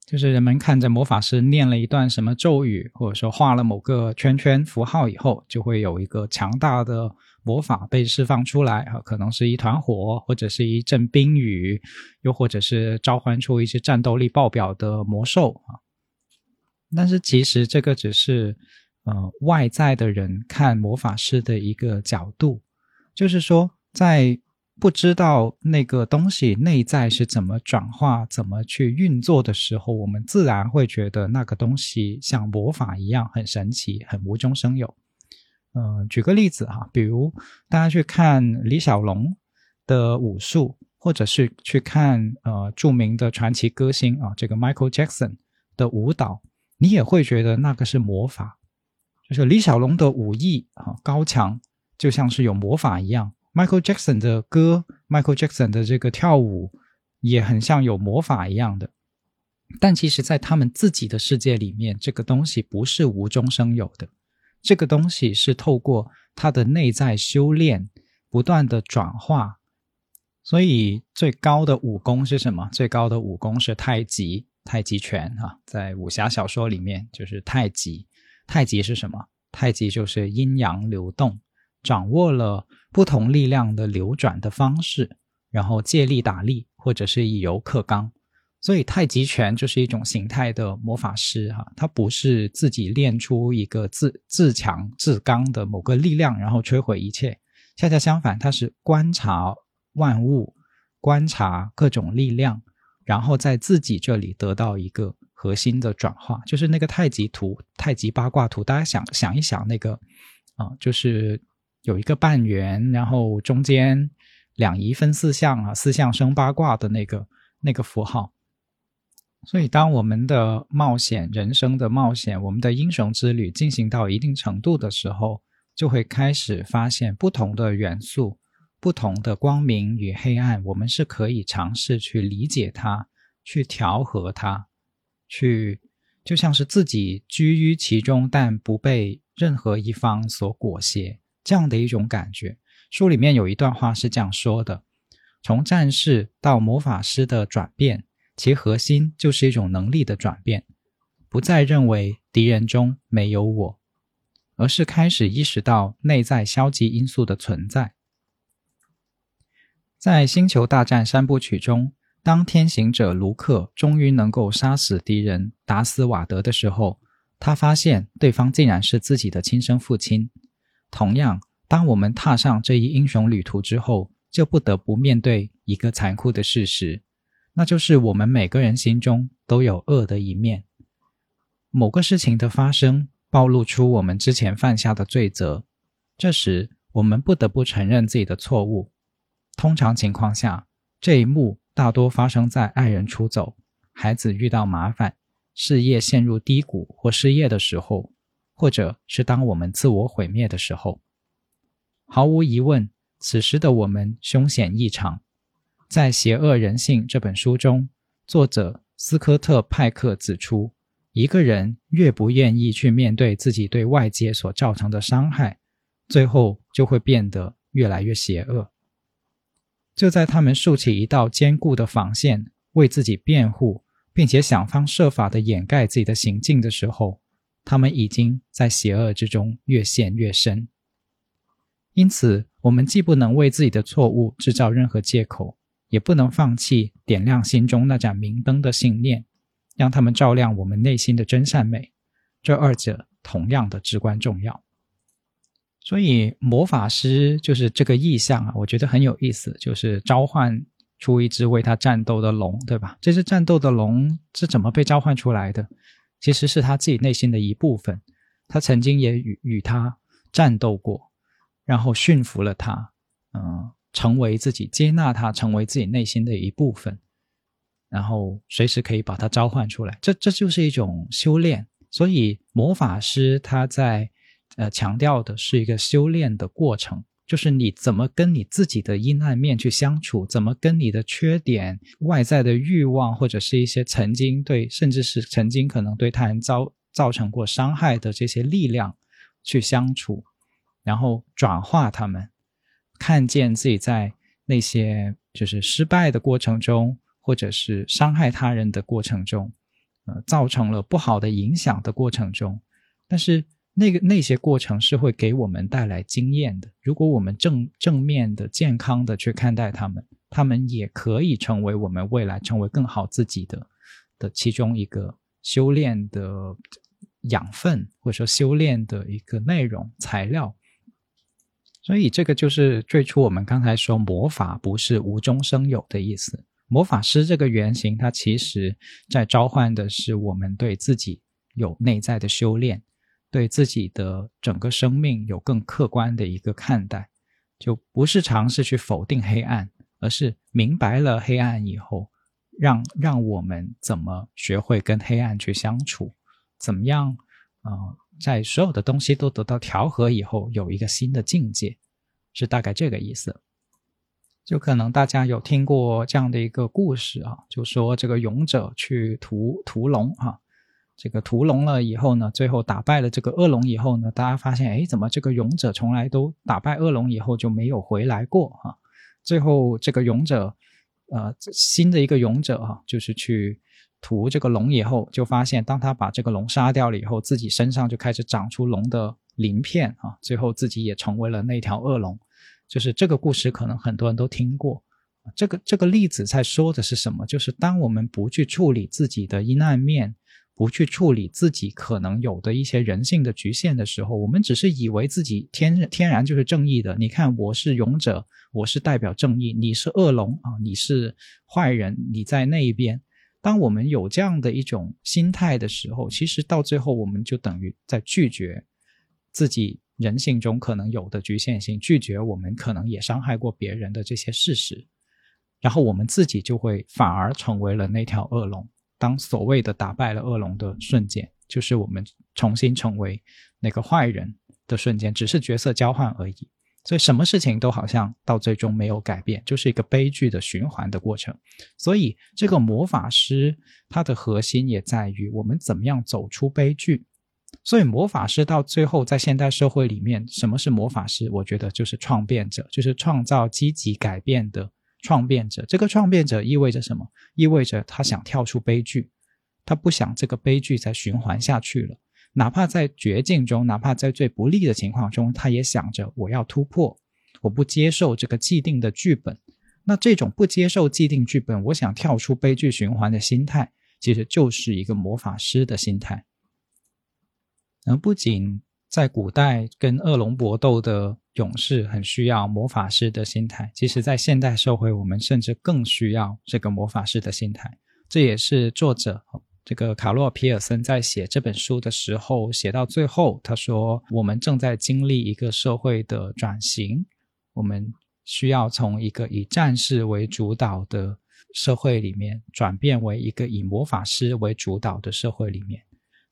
就是人们看着魔法师念了一段什么咒语，或者说画了某个圈圈符号以后，就会有一个强大的魔法被释放出来啊，可能是一团火，或者是一阵冰雨，又或者是召唤出一些战斗力爆表的魔兽啊。但是其实这个只是呃外在的人看魔法师的一个角度，就是说在。不知道那个东西内在是怎么转化、怎么去运作的时候，我们自然会觉得那个东西像魔法一样很神奇、很无中生有。嗯，举个例子哈，比如大家去看李小龙的武术，或者是去看呃著名的传奇歌星啊，这个 Michael Jackson 的舞蹈，你也会觉得那个是魔法，就是李小龙的武艺啊高强，就像是有魔法一样。Michael Jackson 的歌，Michael Jackson 的这个跳舞也很像有魔法一样的，但其实，在他们自己的世界里面，这个东西不是无中生有的，这个东西是透过他的内在修炼，不断的转化。所以，最高的武功是什么？最高的武功是太极，太极拳啊，在武侠小说里面就是太极。太极是什么？太极就是阴阳流动。掌握了不同力量的流转的方式，然后借力打力，或者是以柔克刚，所以太极拳就是一种形态的魔法师哈，他不是自己练出一个自自强自刚的某个力量，然后摧毁一切。恰恰相反，他是观察万物，观察各种力量，然后在自己这里得到一个核心的转化，就是那个太极图、太极八卦图。大家想想一想，那个啊，就是有一个半圆，然后中间两仪分四象啊，四象生八卦的那个那个符号。所以，当我们的冒险、人生的冒险、我们的英雄之旅进行到一定程度的时候，就会开始发现不同的元素、不同的光明与黑暗，我们是可以尝试去理解它、去调和它、去就像是自己居于其中，但不被任何一方所裹挟这样的一种感觉。书里面有一段话是这样说的：“从战士到魔法师的转变。”其核心就是一种能力的转变，不再认为敌人中没有我，而是开始意识到内在消极因素的存在。在《星球大战》三部曲中，当天行者卢克终于能够杀死敌人、达斯瓦德的时候，他发现对方竟然是自己的亲生父亲。同样，当我们踏上这一英雄旅途之后，就不得不面对一个残酷的事实。那就是我们每个人心中都有恶的一面。某个事情的发生，暴露出我们之前犯下的罪责，这时我们不得不承认自己的错误。通常情况下，这一幕大多发生在爱人出走、孩子遇到麻烦、事业陷入低谷或失业的时候，或者是当我们自我毁灭的时候。毫无疑问，此时的我们凶险异常。在《邪恶人性》这本书中，作者斯科特·派克指出，一个人越不愿意去面对自己对外界所造成的伤害，最后就会变得越来越邪恶。就在他们竖起一道坚固的防线，为自己辩护，并且想方设法的掩盖自己的行径的时候，他们已经在邪恶之中越陷越深。因此，我们既不能为自己的错误制造任何借口。也不能放弃点亮心中那盏明灯的信念，让他们照亮我们内心的真善美。这二者同样的至关重要。所以，魔法师就是这个意象啊，我觉得很有意思，就是召唤出一只为他战斗的龙，对吧？这只战斗的龙是怎么被召唤出来的？其实是他自己内心的一部分，他曾经也与与他战斗过，然后驯服了他，嗯。成为自己，接纳他，成为自己内心的一部分，然后随时可以把他召唤出来。这这就是一种修炼。所以魔法师他在呃强调的是一个修炼的过程，就是你怎么跟你自己的阴暗面去相处，怎么跟你的缺点、外在的欲望，或者是一些曾经对，甚至是曾经可能对他人造造成过伤害的这些力量去相处，然后转化他们。看见自己在那些就是失败的过程中，或者是伤害他人的过程中，呃，造成了不好的影响的过程中，但是那个那些过程是会给我们带来经验的。如果我们正正面的、健康的去看待他们，他们也可以成为我们未来成为更好自己的的其中一个修炼的养分，或者说修炼的一个内容材料。所以，这个就是最初我们刚才说魔法不是无中生有的意思。魔法师这个原型，它其实在召唤的是我们对自己有内在的修炼，对自己的整个生命有更客观的一个看待，就不是尝试去否定黑暗，而是明白了黑暗以后，让让我们怎么学会跟黑暗去相处，怎么样啊？在所有的东西都得到调和以后，有一个新的境界，是大概这个意思。就可能大家有听过这样的一个故事啊，就说这个勇者去屠屠龙啊，这个屠龙了以后呢，最后打败了这个恶龙以后呢，大家发现，哎，怎么这个勇者从来都打败恶龙以后就没有回来过啊？最后这个勇者，呃，新的一个勇者啊，就是去。屠这个龙以后，就发现当他把这个龙杀掉了以后，自己身上就开始长出龙的鳞片啊，最后自己也成为了那条恶龙。就是这个故事，可能很多人都听过。这个这个例子在说的是什么？就是当我们不去处理自己的阴暗面，不去处理自己可能有的一些人性的局限的时候，我们只是以为自己天天然就是正义的。你看，我是勇者，我是代表正义，你是恶龙啊，你是坏人，你在那一边。当我们有这样的一种心态的时候，其实到最后我们就等于在拒绝自己人性中可能有的局限性，拒绝我们可能也伤害过别人的这些事实，然后我们自己就会反而成为了那条恶龙。当所谓的打败了恶龙的瞬间，就是我们重新成为那个坏人的瞬间，只是角色交换而已。所以什么事情都好像到最终没有改变，就是一个悲剧的循环的过程。所以这个魔法师它的核心也在于我们怎么样走出悲剧。所以魔法师到最后在现代社会里面，什么是魔法师？我觉得就是创变者，就是创造积极改变的创变者。这个创变者意味着什么？意味着他想跳出悲剧，他不想这个悲剧再循环下去了。哪怕在绝境中，哪怕在最不利的情况中，他也想着我要突破，我不接受这个既定的剧本。那这种不接受既定剧本，我想跳出悲剧循环的心态，其实就是一个魔法师的心态。而不仅在古代跟恶龙搏斗的勇士很需要魔法师的心态，其实在现代社会，我们甚至更需要这个魔法师的心态。这也是作者。这个卡洛·皮尔森在写这本书的时候，写到最后，他说：“我们正在经历一个社会的转型，我们需要从一个以战士为主导的社会里面，转变为一个以魔法师为主导的社会里面。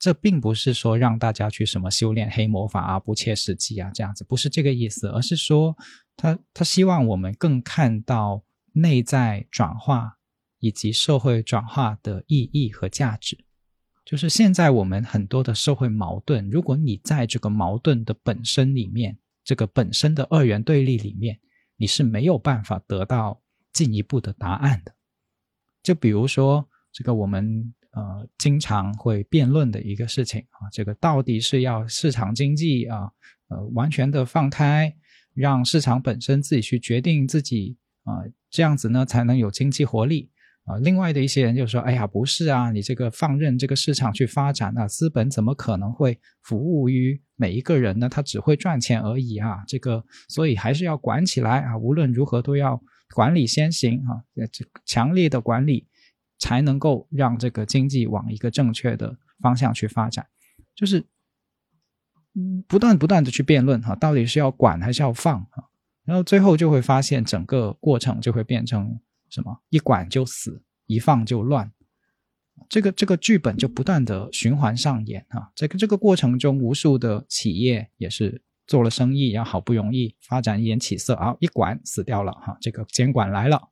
这并不是说让大家去什么修炼黑魔法啊，不切实际啊，这样子不是这个意思，而是说，他他希望我们更看到内在转化。”以及社会转化的意义和价值，就是现在我们很多的社会矛盾，如果你在这个矛盾的本身里面，这个本身的二元对立里面，你是没有办法得到进一步的答案的。就比如说，这个我们呃经常会辩论的一个事情啊，这个到底是要市场经济啊，呃完全的放开，让市场本身自己去决定自己啊，这样子呢才能有经济活力。啊，另外的一些人就说：“哎呀，不是啊，你这个放任这个市场去发展啊，资本怎么可能会服务于每一个人呢？他只会赚钱而已啊！这个，所以还是要管起来啊！无论如何都要管理先行啊！这强烈的管理才能够让这个经济往一个正确的方向去发展。就是不断不断的去辩论哈，到底是要管还是要放啊？然后最后就会发现，整个过程就会变成。”什么一管就死，一放就乱，这个这个剧本就不断的循环上演啊！这个这个过程中，无数的企业也是做了生意，然后好不容易发展一点起色啊，一管死掉了哈！这个监管来了，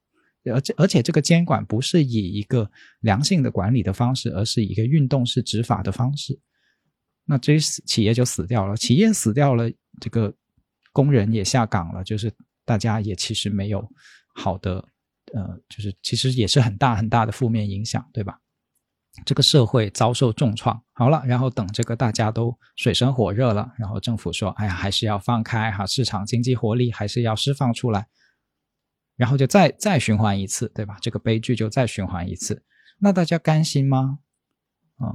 而且而且这个监管不是以一个良性的管理的方式，而是以一个运动式执法的方式，那这些企业就死掉了，企业死掉了，这个工人也下岗了，就是大家也其实没有好的。呃，就是其实也是很大很大的负面影响，对吧？这个社会遭受重创，好了，然后等这个大家都水深火热了，然后政府说：“哎呀，还是要放开哈，市场经济活力还是要释放出来。”然后就再再循环一次，对吧？这个悲剧就再循环一次，那大家甘心吗？啊，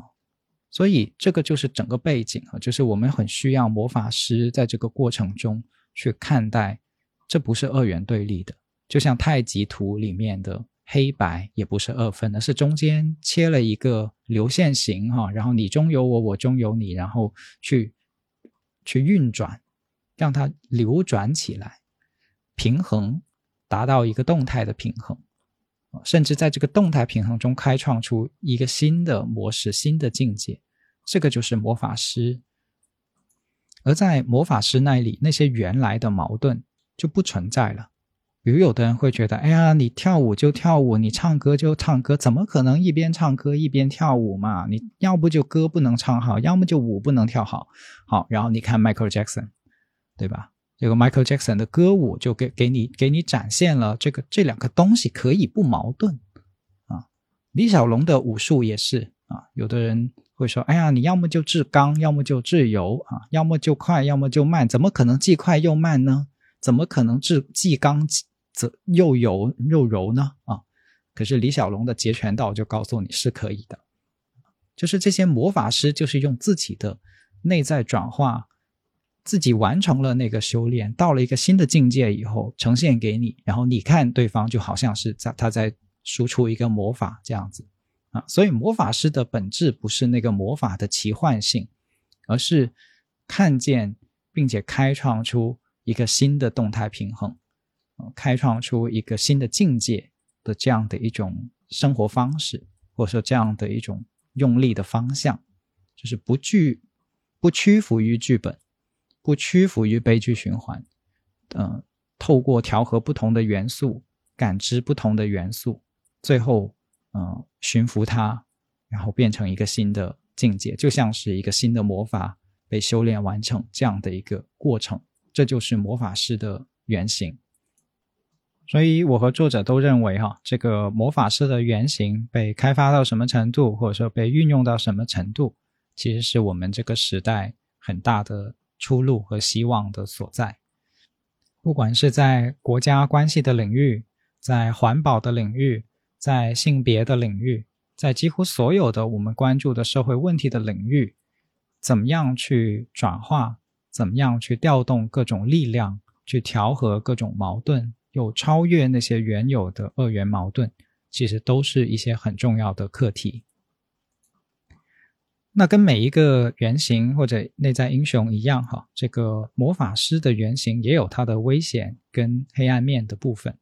所以这个就是整个背景啊，就是我们很需要魔法师在这个过程中去看待，这不是二元对立的。就像太极图里面的黑白也不是二分的，是中间切了一个流线型哈，然后你中有我，我中有你，然后去去运转，让它流转起来，平衡，达到一个动态的平衡，甚至在这个动态平衡中开创出一个新的模式、新的境界，这个就是魔法师。而在魔法师那里，那些原来的矛盾就不存在了。比如有的人会觉得，哎呀，你跳舞就跳舞，你唱歌就唱歌，怎么可能一边唱歌一边跳舞嘛？你要不就歌不能唱好，要么就舞不能跳好。好，然后你看 Michael Jackson，对吧？这个 Michael Jackson 的歌舞就给给你给你展现了这个这两个东西可以不矛盾啊。李小龙的武术也是啊，有的人会说，哎呀，你要么就至刚，要么就至柔啊，要么就快，要么就慢，怎么可能既快又慢呢？怎么可能至既刚则又柔又柔呢？啊！可是李小龙的截拳道就告诉你是可以的。就是这些魔法师就是用自己的内在转化，自己完成了那个修炼，到了一个新的境界以后呈现给你，然后你看对方就好像是在他在输出一个魔法这样子啊。所以魔法师的本质不是那个魔法的奇幻性，而是看见并且开创出一个新的动态平衡。开创出一个新的境界的这样的一种生活方式，或者说这样的一种用力的方向，就是不惧、不屈服于剧本，不屈服于悲剧循环。嗯，透过调和不同的元素，感知不同的元素，最后嗯驯服它，然后变成一个新的境界，就像是一个新的魔法被修炼完成这样的一个过程。这就是魔法师的原型。所以，我和作者都认为，哈，这个魔法师的原型被开发到什么程度，或者说被运用到什么程度，其实是我们这个时代很大的出路和希望的所在。不管是在国家关系的领域，在环保的领域，在性别的领域，在几乎所有的我们关注的社会问题的领域，怎么样去转化，怎么样去调动各种力量，去调和各种矛盾。又超越那些原有的二元矛盾，其实都是一些很重要的课题。那跟每一个原型或者内在英雄一样，哈，这个魔法师的原型也有它的危险跟黑暗面的部分。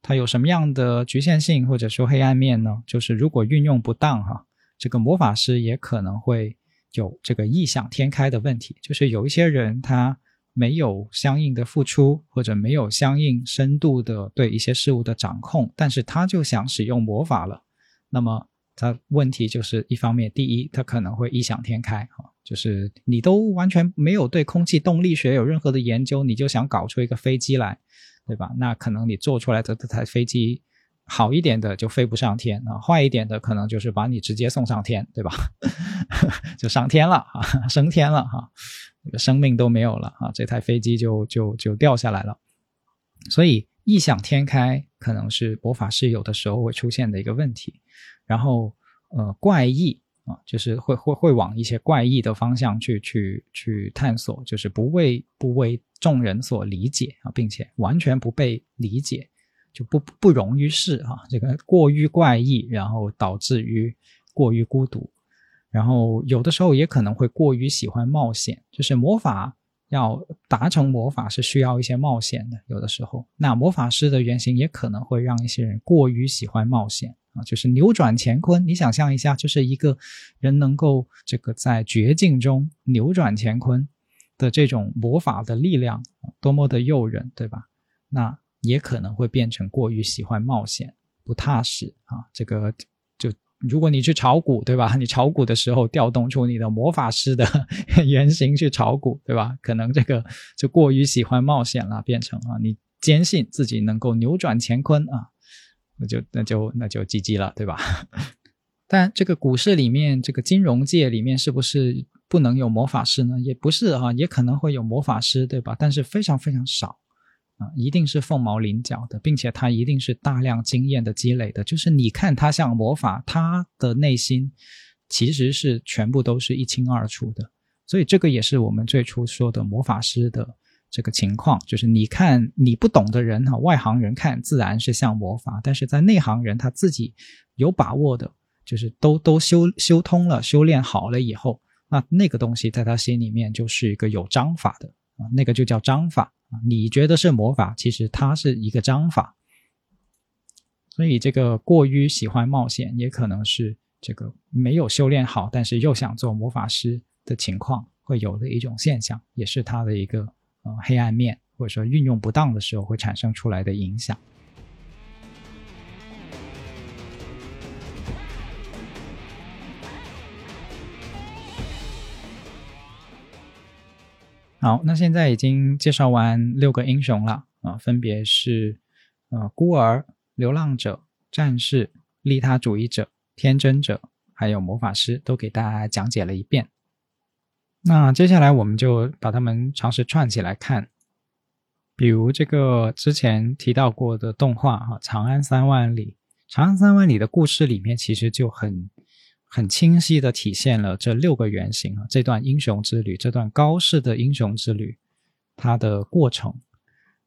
它有什么样的局限性或者说黑暗面呢？就是如果运用不当，哈，这个魔法师也可能会有这个异想天开的问题。就是有一些人他。没有相应的付出，或者没有相应深度的对一些事物的掌控，但是他就想使用魔法了。那么他问题就是一方面，第一，他可能会异想天开啊，就是你都完全没有对空气动力学有任何的研究，你就想搞出一个飞机来，对吧？那可能你做出来的这台飞机好一点的就飞不上天啊，坏一点的可能就是把你直接送上天，对吧？就上天了啊，升天了哈。这个生命都没有了啊！这台飞机就就就掉下来了。所以异想天开可能是魔法师有的时候会出现的一个问题。然后呃，怪异啊，就是会会会往一些怪异的方向去去去探索，就是不为不为众人所理解啊，并且完全不被理解，就不不容于世啊。这个过于怪异，然后导致于过于孤独。然后有的时候也可能会过于喜欢冒险，就是魔法要达成魔法是需要一些冒险的。有的时候，那魔法师的原型也可能会让一些人过于喜欢冒险啊，就是扭转乾坤。你想象一下，就是一个人能够这个在绝境中扭转乾坤的这种魔法的力量，多么的诱人，对吧？那也可能会变成过于喜欢冒险，不踏实啊，这个就。如果你去炒股，对吧？你炒股的时候调动出你的魔法师的 原型去炒股，对吧？可能这个就过于喜欢冒险了，变成啊，你坚信自己能够扭转乾坤啊，那就那就那就 GG 了，对吧？但这个股市里面，这个金融界里面是不是不能有魔法师呢？也不是啊，也可能会有魔法师，对吧？但是非常非常少。啊，一定是凤毛麟角的，并且他一定是大量经验的积累的。就是你看他像魔法，他的内心其实是全部都是一清二楚的。所以这个也是我们最初说的魔法师的这个情况，就是你看你不懂的人哈，外行人看自然是像魔法，但是在内行人他自己有把握的，就是都都修修通了、修炼好了以后，那那个东西在他心里面就是一个有章法的啊，那个就叫章法。你觉得是魔法，其实它是一个章法，所以这个过于喜欢冒险，也可能是这个没有修炼好，但是又想做魔法师的情况会有的一种现象，也是他的一个呃黑暗面，或者说运用不当的时候会产生出来的影响。好，那现在已经介绍完六个英雄了啊，分别是呃孤儿、流浪者、战士、利他主义者、天真者，还有魔法师，都给大家讲解了一遍。那接下来我们就把它们尝试串起来看，比如这个之前提到过的动画哈，《长安三万里》。《长安三万里》的故事里面其实就很很清晰的体现了这六个原型啊，这段英雄之旅，这段高适的英雄之旅，它的过程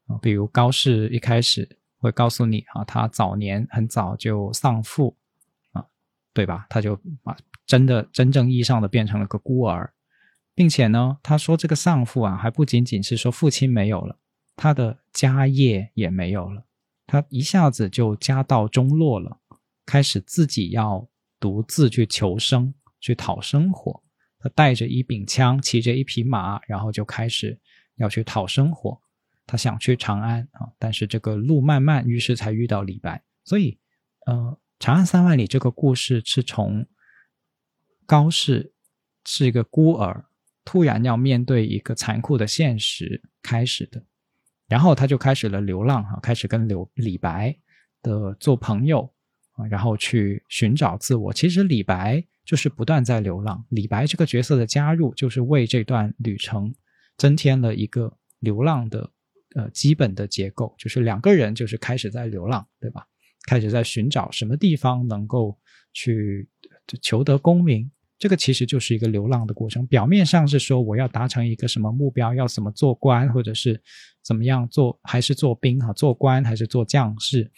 啊，比如高适一开始会告诉你啊，他早年很早就丧父啊，对吧？他就啊，真的真正意义上的变成了个孤儿，并且呢，他说这个丧父啊，还不仅仅是说父亲没有了，他的家业也没有了，他一下子就家道中落了，开始自己要。独自去求生，去讨生活。他带着一柄枪，骑着一匹马，然后就开始要去讨生活。他想去长安啊，但是这个路漫漫，于是才遇到李白。所以，呃，《长安三万里》这个故事是从高适是一个孤儿，突然要面对一个残酷的现实开始的，然后他就开始了流浪啊，开始跟刘李白的做朋友啊。然后去寻找自我。其实李白就是不断在流浪。李白这个角色的加入，就是为这段旅程增添了一个流浪的呃基本的结构。就是两个人就是开始在流浪，对吧？开始在寻找什么地方能够去求得功名。这个其实就是一个流浪的过程。表面上是说我要达成一个什么目标，要怎么做官，或者是怎么样做，还是做兵哈？做官还是做将士？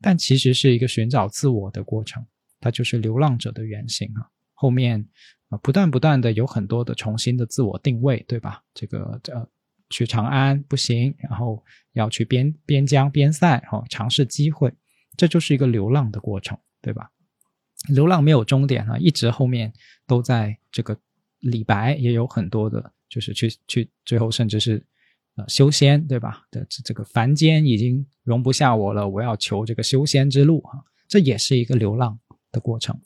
但其实是一个寻找自我的过程，它就是流浪者的原型啊。后面啊，不断不断的有很多的重新的自我定位，对吧？这个呃，去长安不行，然后要去边边疆边塞，哈，尝试机会，这就是一个流浪的过程，对吧？流浪没有终点啊，一直后面都在这个李白也有很多的，就是去去最后甚至是。呃修仙对吧？的这这个凡间已经容不下我了，我要求这个修仙之路啊，这也是一个流浪的过程。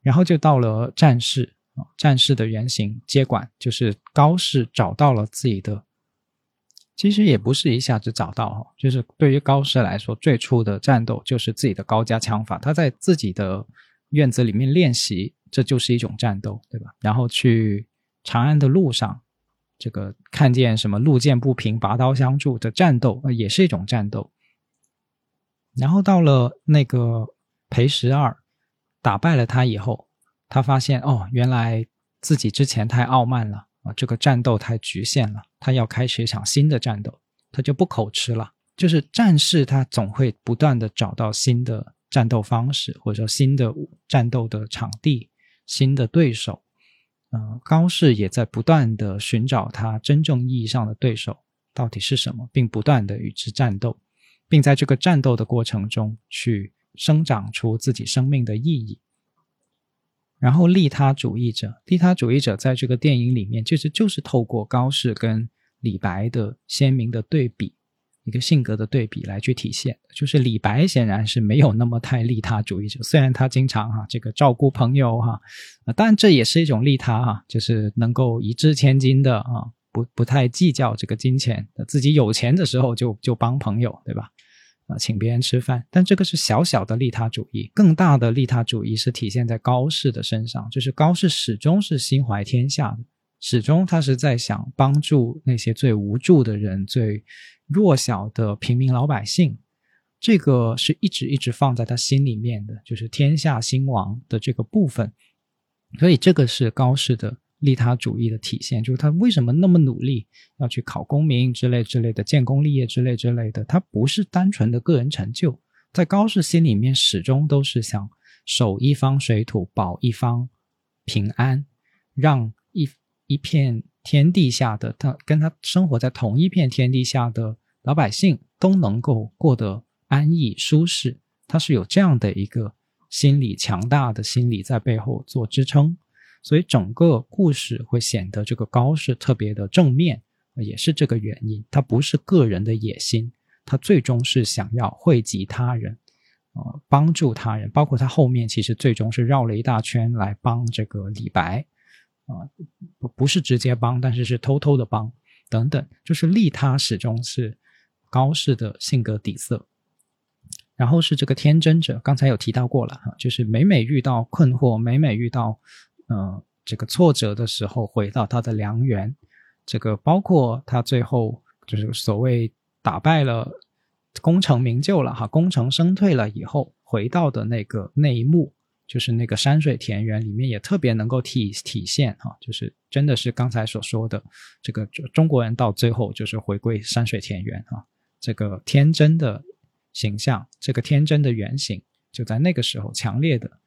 然后就到了战士啊，战士的原型接管，就是高适找到了自己的，其实也不是一下子找到哈，就是对于高适来说，最初的战斗就是自己的高家枪法，他在自己的院子里面练习，这就是一种战斗，对吧？然后去长安的路上。这个看见什么路见不平拔刀相助的战斗，呃，也是一种战斗。然后到了那个裴十二打败了他以后，他发现哦，原来自己之前太傲慢了啊，这个战斗太局限了。他要开始一场新的战斗，他就不口吃了。就是战士，他总会不断的找到新的战斗方式，或者说新的战斗的场地、新的对手。呃，高士也在不断的寻找他真正意义上的对手到底是什么，并不断的与之战斗，并在这个战斗的过程中去生长出自己生命的意义。然后，利他主义者，利他主义者在这个电影里面，其实就是透过高适跟李白的鲜明的对比。一个性格的对比来去体现，就是李白显然是没有那么太利他主义者，虽然他经常哈这个照顾朋友哈，啊，当然这也是一种利他哈，就是能够一掷千金的啊，不不太计较这个金钱，自己有钱的时候就就帮朋友，对吧？啊，请别人吃饭，但这个是小小的利他主义，更大的利他主义是体现在高适的身上，就是高适始终是心怀天下的，始终他是在想帮助那些最无助的人，最。弱小的平民老百姓，这个是一直一直放在他心里面的，就是天下兴亡的这个部分。所以这个是高适的利他主义的体现，就是他为什么那么努力要去考功名之类之类的，建功立业之类之类的。他不是单纯的个人成就，在高适心里面始终都是想守一方水土，保一方平安，让一一片。天地下的他跟他生活在同一片天地下的老百姓都能够过得安逸舒适，他是有这样的一个心理强大的心理在背后做支撑，所以整个故事会显得这个高是特别的正面，也是这个原因。他不是个人的野心，他最终是想要惠及他人，呃，帮助他人。包括他后面其实最终是绕了一大圈来帮这个李白。啊，不不是直接帮，但是是偷偷的帮，等等，就是利他始终是高适的性格底色。然后是这个天真者，刚才有提到过了哈，就是每每遇到困惑，每每遇到呃这个挫折的时候，回到他的良缘。这个包括他最后就是所谓打败了功成名就了哈，功成身退了以后回到的那个那一幕，就是那个山水田园里面也特别能够体体现哈，就是真的是刚才所说的这个中国人到最后就是回归山水田园哈，这个天真的形象，这个天真的原型就在那个时候强烈的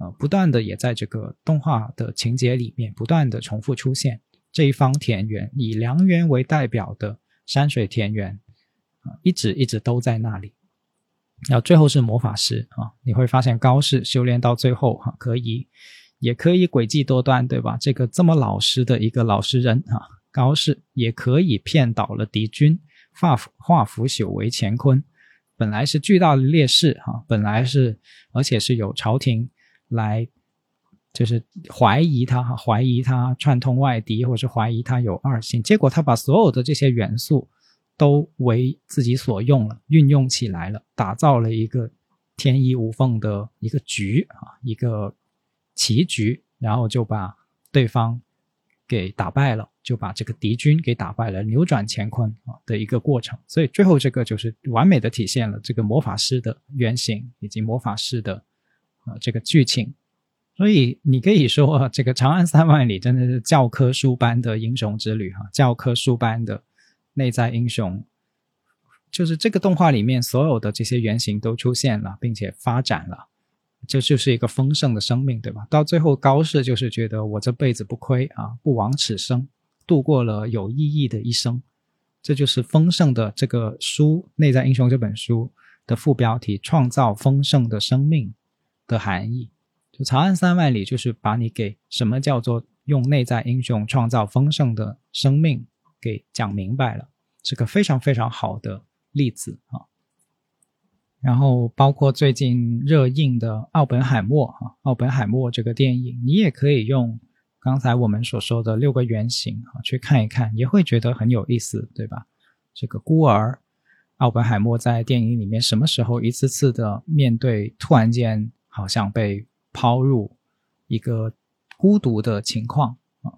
呃不断的也在这个动画的情节里面不断的重复出现这一方田园以良缘为代表的山水田园啊一直一直都在那里。然后最后是魔法师啊，你会发现高士修炼到最后哈，可以也可以诡计多端，对吧？这个这么老实的一个老实人啊，高士也可以骗倒了敌军，化化腐朽为乾坤。本来是巨大的劣势哈，本来是而且是有朝廷来就是怀疑他，怀疑他串通外敌，或者是怀疑他有二心。结果他把所有的这些元素。都为自己所用了，运用起来了，打造了一个天衣无缝的一个局啊，一个棋局，然后就把对方给打败了，就把这个敌军给打败了，扭转乾坤啊的一个过程。所以最后这个就是完美的体现了这个魔法师的原型以及魔法师的啊这个剧情。所以你可以说，这个《长安三万里》真的是教科书般的英雄之旅哈，教科书般的。内在英雄，就是这个动画里面所有的这些原型都出现了，并且发展了，这就是一个丰盛的生命，对吧？到最后高适就是觉得我这辈子不亏啊，不枉此生，度过了有意义的一生，这就是丰盛的这个书《内在英雄》这本书的副标题“创造丰盛的生命”的含义。就长安三万里，就是把你给什么叫做用内在英雄创造丰盛的生命。给讲明白了，是个非常非常好的例子啊。然后包括最近热映的《奥本海默》啊，《奥本海默》这个电影，你也可以用刚才我们所说的六个原型啊去看一看，也会觉得很有意思，对吧？这个孤儿奥本海默在电影里面什么时候一次次的面对突然间好像被抛入一个孤独的情况啊？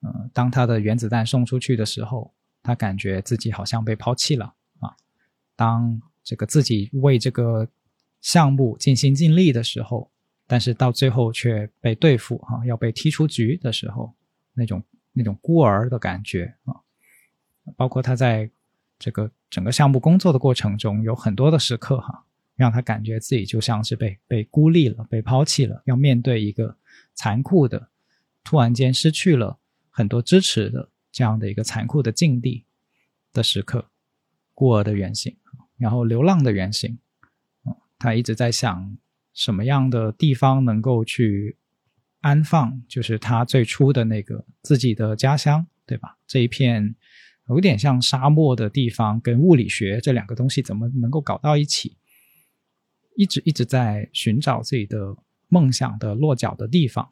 呃，当他的原子弹送出去的时候，他感觉自己好像被抛弃了啊。当这个自己为这个项目尽心尽力的时候，但是到最后却被对付啊，要被踢出局的时候，那种那种孤儿的感觉啊。包括他在这个整个项目工作的过程中，有很多的时刻哈，让他感觉自己就像是被被孤立了、被抛弃了，要面对一个残酷的，突然间失去了。很多支持的这样的一个残酷的境地的时刻，孤儿的原型，然后流浪的原型，他一直在想什么样的地方能够去安放，就是他最初的那个自己的家乡，对吧？这一片有点像沙漠的地方，跟物理学这两个东西怎么能够搞到一起？一直一直在寻找自己的梦想的落脚的地方，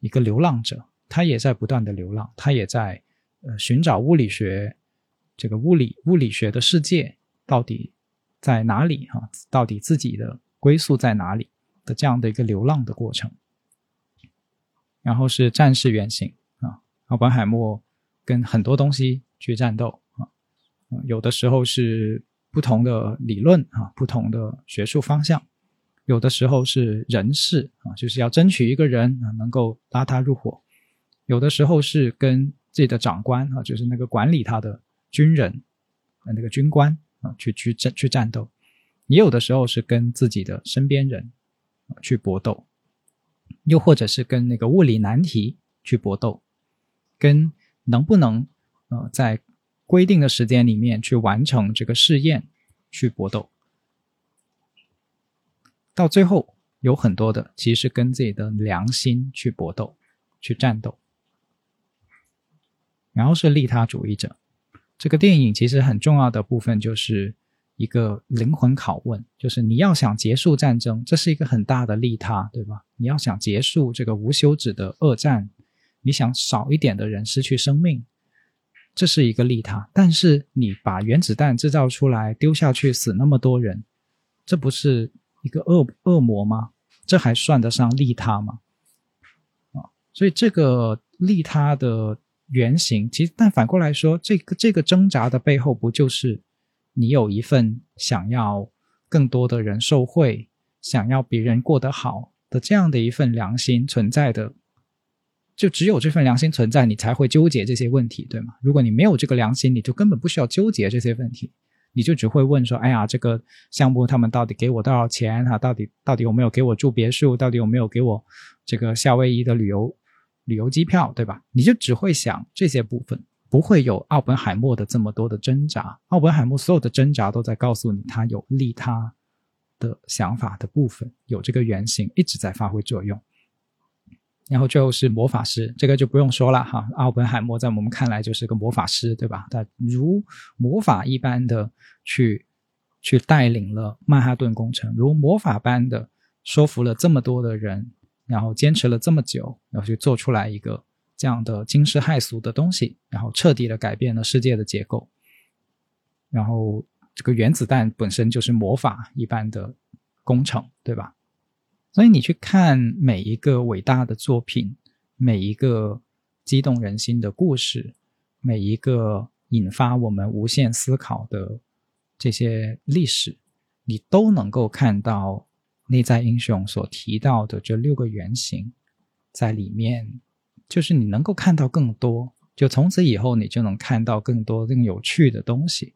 一个流浪者。他也在不断的流浪，他也在呃寻找物理学这个物理物理学的世界到底在哪里哈？到底自己的归宿在哪里的这样的一个流浪的过程。然后是战士原型啊，奥本海默跟很多东西去战斗啊，有的时候是不同的理论啊，不同的学术方向，有的时候是人事啊，就是要争取一个人啊能够拉他入伙。有的时候是跟自己的长官啊，就是那个管理他的军人，呃，那个军官啊，去去战去战斗；也有的时候是跟自己的身边人去搏斗，又或者是跟那个物理难题去搏斗，跟能不能呃在规定的时间里面去完成这个试验去搏斗。到最后，有很多的其实跟自己的良心去搏斗，去战斗。然后是利他主义者，这个电影其实很重要的部分就是一个灵魂拷问，就是你要想结束战争，这是一个很大的利他，对吧？你要想结束这个无休止的恶战，你想少一点的人失去生命，这是一个利他。但是你把原子弹制造出来丢下去死那么多人，这不是一个恶恶魔吗？这还算得上利他吗？啊，所以这个利他的。原型其实，但反过来说，这个这个挣扎的背后，不就是你有一份想要更多的人受惠，想要别人过得好的这样的一份良心存在的，就只有这份良心存在，你才会纠结这些问题，对吗？如果你没有这个良心，你就根本不需要纠结这些问题，你就只会问说：“哎呀，这个项目他们到底给我多少钱？哈，到底到底有没有给我住别墅？到底有没有给我这个夏威夷的旅游旅游机票？对吧？你就只会想这些部分，不会有奥本海默的这么多的挣扎。奥本海默所有的挣扎都在告诉你，他有利他。”的想法的部分有这个原型一直在发挥作用，然后最后是魔法师，这个就不用说了哈。奥本海默在我们看来就是个魔法师，对吧？他如魔法一般的去去带领了曼哈顿工程，如魔法般的说服了这么多的人，然后坚持了这么久，然后去做出来一个这样的惊世骇俗的东西，然后彻底的改变了世界的结构，然后。这个原子弹本身就是魔法一般的工程，对吧？所以你去看每一个伟大的作品，每一个激动人心的故事，每一个引发我们无限思考的这些历史，你都能够看到内在英雄所提到的这六个原型在里面，就是你能够看到更多，就从此以后你就能看到更多更有趣的东西。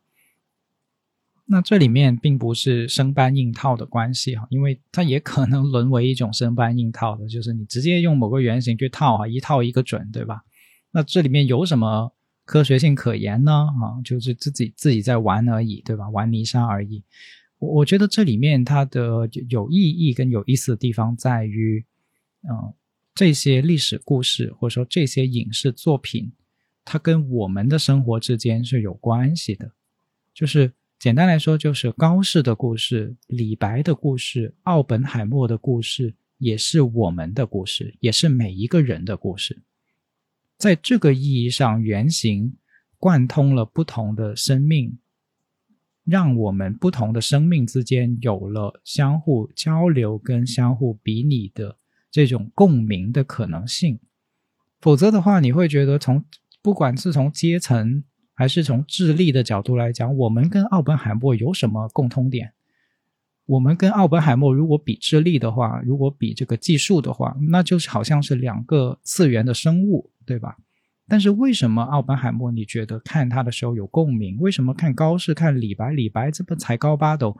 那这里面并不是生搬硬套的关系哈，因为它也可能沦为一种生搬硬套的，就是你直接用某个原型去套啊，一套一个准，对吧？那这里面有什么科学性可言呢？啊，就是自己自己在玩而已，对吧？玩泥沙而已。我我觉得这里面它的有意义跟有意思的地方在于，嗯，这些历史故事或者说这些影视作品，它跟我们的生活之间是有关系的，就是。简单来说，就是高适的故事、李白的故事、奥本海默的故事，也是我们的故事，也是每一个人的故事。在这个意义上，原型贯通了不同的生命，让我们不同的生命之间有了相互交流跟相互比拟的这种共鸣的可能性。否则的话，你会觉得从不管是从阶层。还是从智力的角度来讲，我们跟奥本海默有什么共通点？我们跟奥本海默如果比智力的话，如果比这个技术的话，那就是好像是两个次元的生物，对吧？但是为什么奥本海默你觉得看他的时候有共鸣？为什么看高适、看李白？李白这不才高八斗，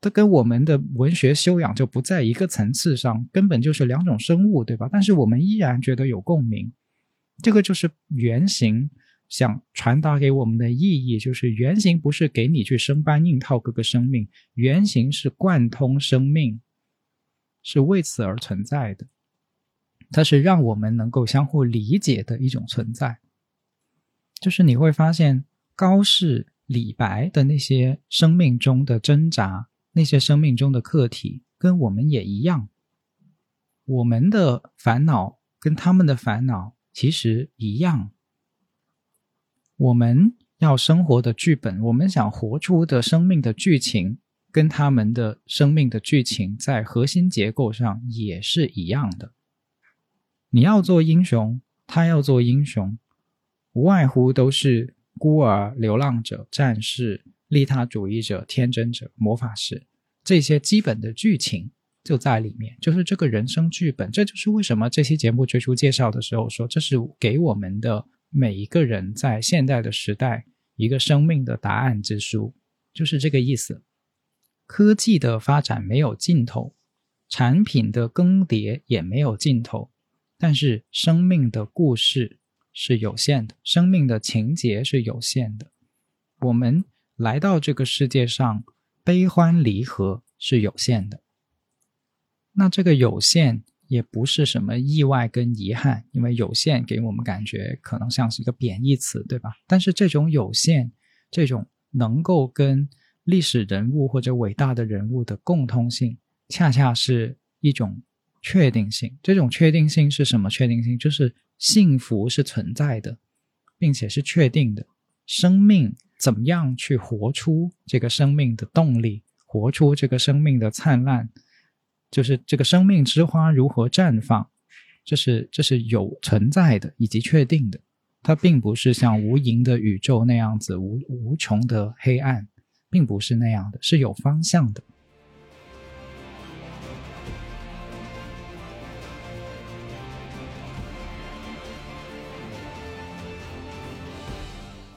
他跟我们的文学修养就不在一个层次上，根本就是两种生物，对吧？但是我们依然觉得有共鸣，这个就是原型。想传达给我们的意义，就是原型不是给你去生搬硬套各个生命，原型是贯通生命，是为此而存在的。它是让我们能够相互理解的一种存在。就是你会发现，高适、李白的那些生命中的挣扎，那些生命中的课题，跟我们也一样。我们的烦恼跟他们的烦恼其实一样。我们要生活的剧本，我们想活出的生命的剧情，跟他们的生命的剧情在核心结构上也是一样的。你要做英雄，他要做英雄，无外乎都是孤儿、流浪者、战士、利他主义者、天真者、魔法师，这些基本的剧情就在里面，就是这个人生剧本。这就是为什么这期节目最初介绍的时候说，这是给我们的。每一个人在现代的时代，一个生命的答案之书，就是这个意思。科技的发展没有尽头，产品的更迭也没有尽头，但是生命的故事是有限的，生命的情节是有限的。我们来到这个世界上，悲欢离合是有限的。那这个有限。也不是什么意外跟遗憾，因为有限给我们感觉可能像是一个贬义词，对吧？但是这种有限，这种能够跟历史人物或者伟大的人物的共通性，恰恰是一种确定性。这种确定性是什么确定性？就是幸福是存在的，并且是确定的。生命怎么样去活出这个生命的动力，活出这个生命的灿烂？就是这个生命之花如何绽放，这是这是有存在的以及确定的，它并不是像无垠的宇宙那样子无无穷的黑暗，并不是那样的，是有方向的。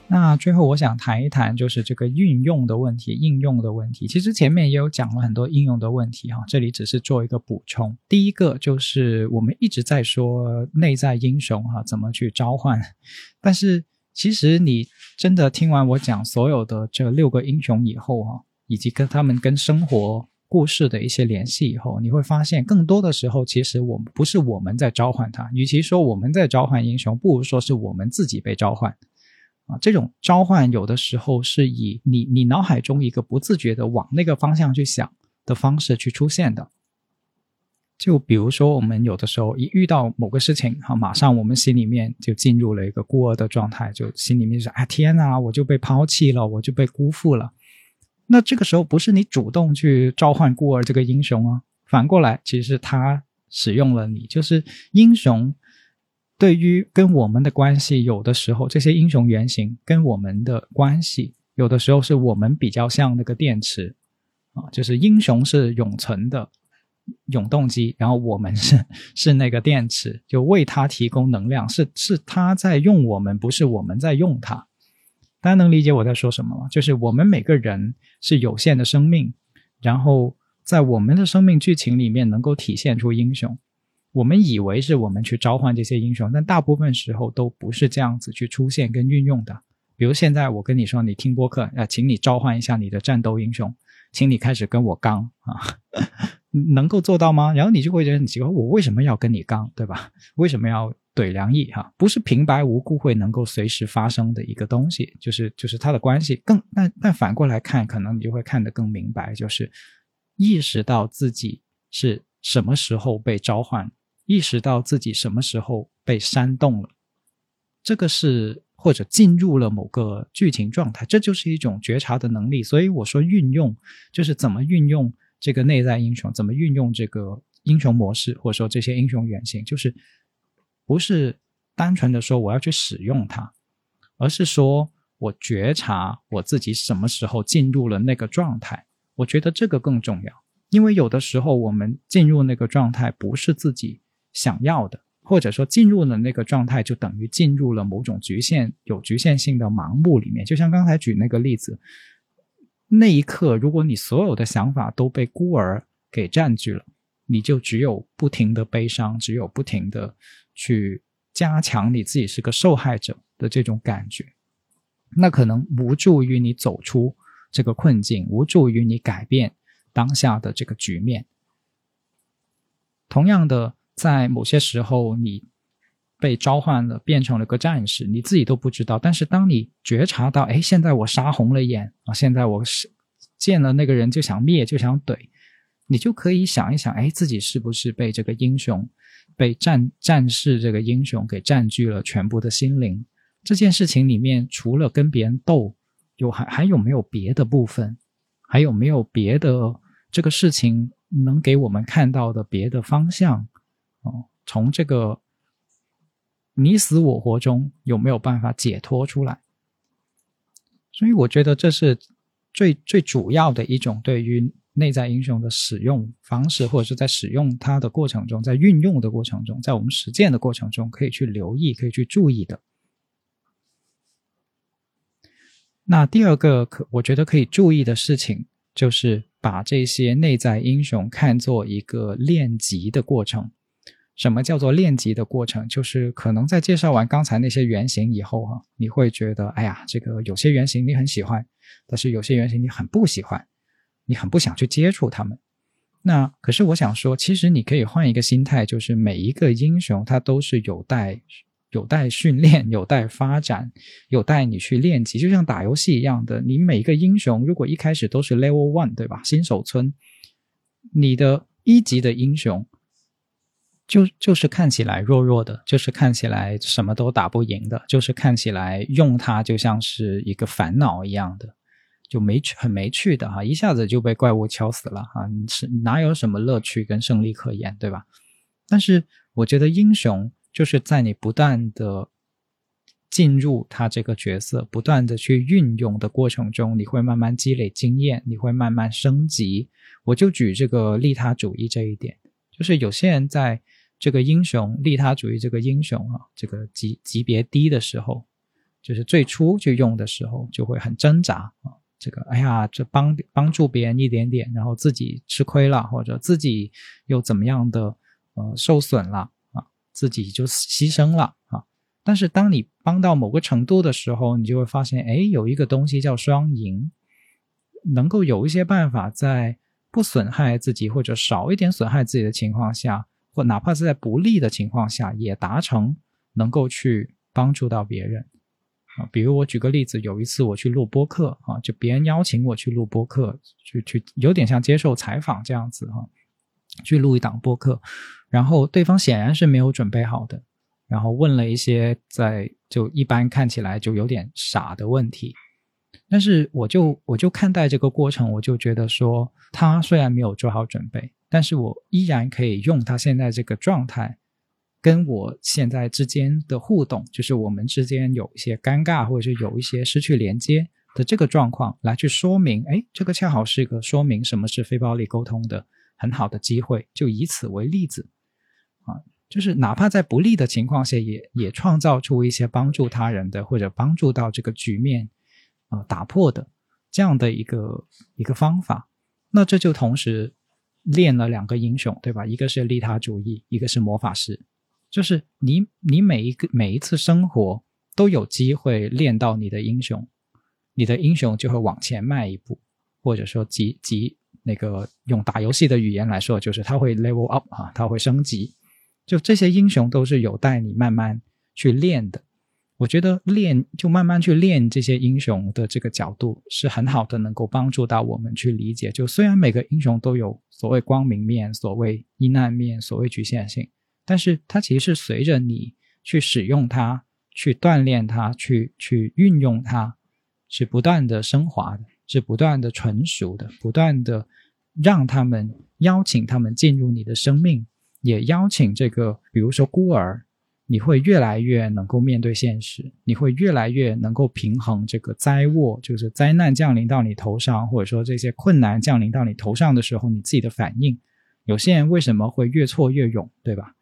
那最后我想谈一谈，就是这个运用的问题、应用的问题。其实前面也有讲了很多应用的问题哈，这里只是做一个补充。第一个就是我们一直在说内在英雄哈，怎么去召唤？但是其实你真的听完我讲所有的这六个英雄以后哈，以及跟他们跟生活故事的一些联系以后，你会发现更多的时候，其实我们不是我们在召唤他，与其说我们在召唤英雄，不如说是我们自己被召唤。啊，这种召唤有的时候是以你你脑海中一个不自觉的往那个方向去想的方式去出现的。就比如说，我们有的时候一遇到某个事情，哈，马上我们心里面就进入了一个孤儿的状态，就心里面是啊，天哪，我就被抛弃了，我就被辜负了。那这个时候不是你主动去召唤孤儿这个英雄啊，反过来，其实他使用了你，就是英雄。对于跟我们的关系，有的时候这些英雄原型跟我们的关系，有的时候是我们比较像那个电池啊，就是英雄是永存的永动机，然后我们是 是那个电池，就为它提供能量，是是他在用我们，不是我们在用它。大家能理解我在说什么吗？就是我们每个人是有限的生命，然后在我们的生命剧情里面能够体现出英雄。我们以为是我们去召唤这些英雄，但大部分时候都不是这样子去出现跟运用的。比如现在我跟你说，你听播客，啊，请你召唤一下你的战斗英雄，请你开始跟我刚啊，能够做到吗？然后你就会觉得很奇怪，我为什么要跟你刚，对吧？为什么要怼梁毅哈？不是平白无故会能够随时发生的一个东西，就是就是它的关系更，但但反过来看，可能你就会看得更明白，就是意识到自己是什么时候被召唤。意识到自己什么时候被煽动了，这个是或者进入了某个剧情状态，这就是一种觉察的能力。所以我说运用就是怎么运用这个内在英雄，怎么运用这个英雄模式，或者说这些英雄原型，就是不是单纯的说我要去使用它，而是说我觉察我自己什么时候进入了那个状态。我觉得这个更重要，因为有的时候我们进入那个状态不是自己。想要的，或者说进入了那个状态，就等于进入了某种局限、有局限性的盲目里面。就像刚才举那个例子，那一刻，如果你所有的想法都被孤儿给占据了，你就只有不停的悲伤，只有不停的去加强你自己是个受害者的这种感觉，那可能无助于你走出这个困境，无助于你改变当下的这个局面。同样的。在某些时候，你被召唤了，变成了个战士，你自己都不知道。但是当你觉察到，哎，现在我杀红了眼啊，现在我是见了那个人就想灭，就想怼，你就可以想一想，哎，自己是不是被这个英雄、被战战士这个英雄给占据了全部的心灵？这件事情里面，除了跟别人斗，有还还有没有别的部分？还有没有别的这个事情能给我们看到的别的方向？从这个你死我活中有没有办法解脱出来？所以我觉得这是最最主要的一种对于内在英雄的使用方式，或者是在使用它的过程中，在运用的过程中，在我们实践的过程中，可以去留意、可以去注意的。那第二个可我觉得可以注意的事情，就是把这些内在英雄看作一个练级的过程。什么叫做练级的过程？就是可能在介绍完刚才那些原型以后，哈，你会觉得，哎呀，这个有些原型你很喜欢，但是有些原型你很不喜欢，你很不想去接触他们。那可是我想说，其实你可以换一个心态，就是每一个英雄他都是有待有待训练、有待发展、有待你去练级，就像打游戏一样的。你每一个英雄如果一开始都是 Level One，对吧？新手村，你的一级的英雄。就就是看起来弱弱的，就是看起来什么都打不赢的，就是看起来用它就像是一个烦恼一样的，就没趣，很没趣的哈，一下子就被怪物敲死了哈，是哪有什么乐趣跟胜利可言，对吧？但是我觉得英雄就是在你不断的进入他这个角色，不断的去运用的过程中，你会慢慢积累经验，你会慢慢升级。我就举这个利他主义这一点，就是有些人在。这个英雄利他主义，这个英雄啊，这个级级别低的时候，就是最初去用的时候就会很挣扎啊。这个，哎呀，这帮帮助别人一点点，然后自己吃亏了，或者自己又怎么样的呃受损了啊，自己就牺牲了啊。但是当你帮到某个程度的时候，你就会发现，哎，有一个东西叫双赢，能够有一些办法在不损害自己或者少一点损害自己的情况下，或哪怕是在不利的情况下，也达成能够去帮助到别人。啊，比如我举个例子，有一次我去录播客啊，就别人邀请我去录播客，去去有点像接受采访这样子哈，去录一档播客，然后对方显然是没有准备好的，然后问了一些在就一般看起来就有点傻的问题，但是我就我就看待这个过程，我就觉得说他虽然没有做好准备，但是我依然可以用他现在这个状态。跟我现在之间的互动，就是我们之间有一些尴尬，或者是有一些失去连接的这个状况，来去说明，哎，这个恰好是一个说明什么是非暴力沟通的很好的机会。就以此为例子，啊，就是哪怕在不利的情况下，也也创造出一些帮助他人的，或者帮助到这个局面，啊，打破的这样的一个一个方法。那这就同时练了两个英雄，对吧？一个是利他主义，一个是魔法师。就是你，你每一个每一次生活都有机会练到你的英雄，你的英雄就会往前迈一步，或者说级级那个用打游戏的语言来说，就是他会 level up 啊，他会升级。就这些英雄都是有待你慢慢去练的。我觉得练就慢慢去练这些英雄的这个角度是很好的，能够帮助到我们去理解。就虽然每个英雄都有所谓光明面、所谓阴暗面、所谓局限性。但是它其实是随着你去使用它、去锻炼它、去去运用它，是不断的升华的，是不断的成熟的，不断的让他们邀请他们进入你的生命，也邀请这个，比如说孤儿，你会越来越能够面对现实，你会越来越能够平衡这个灾祸，就是灾难降临到你头上，或者说这些困难降临到你头上的时候，你自己的反应。有些人为什么会越挫越勇，对吧？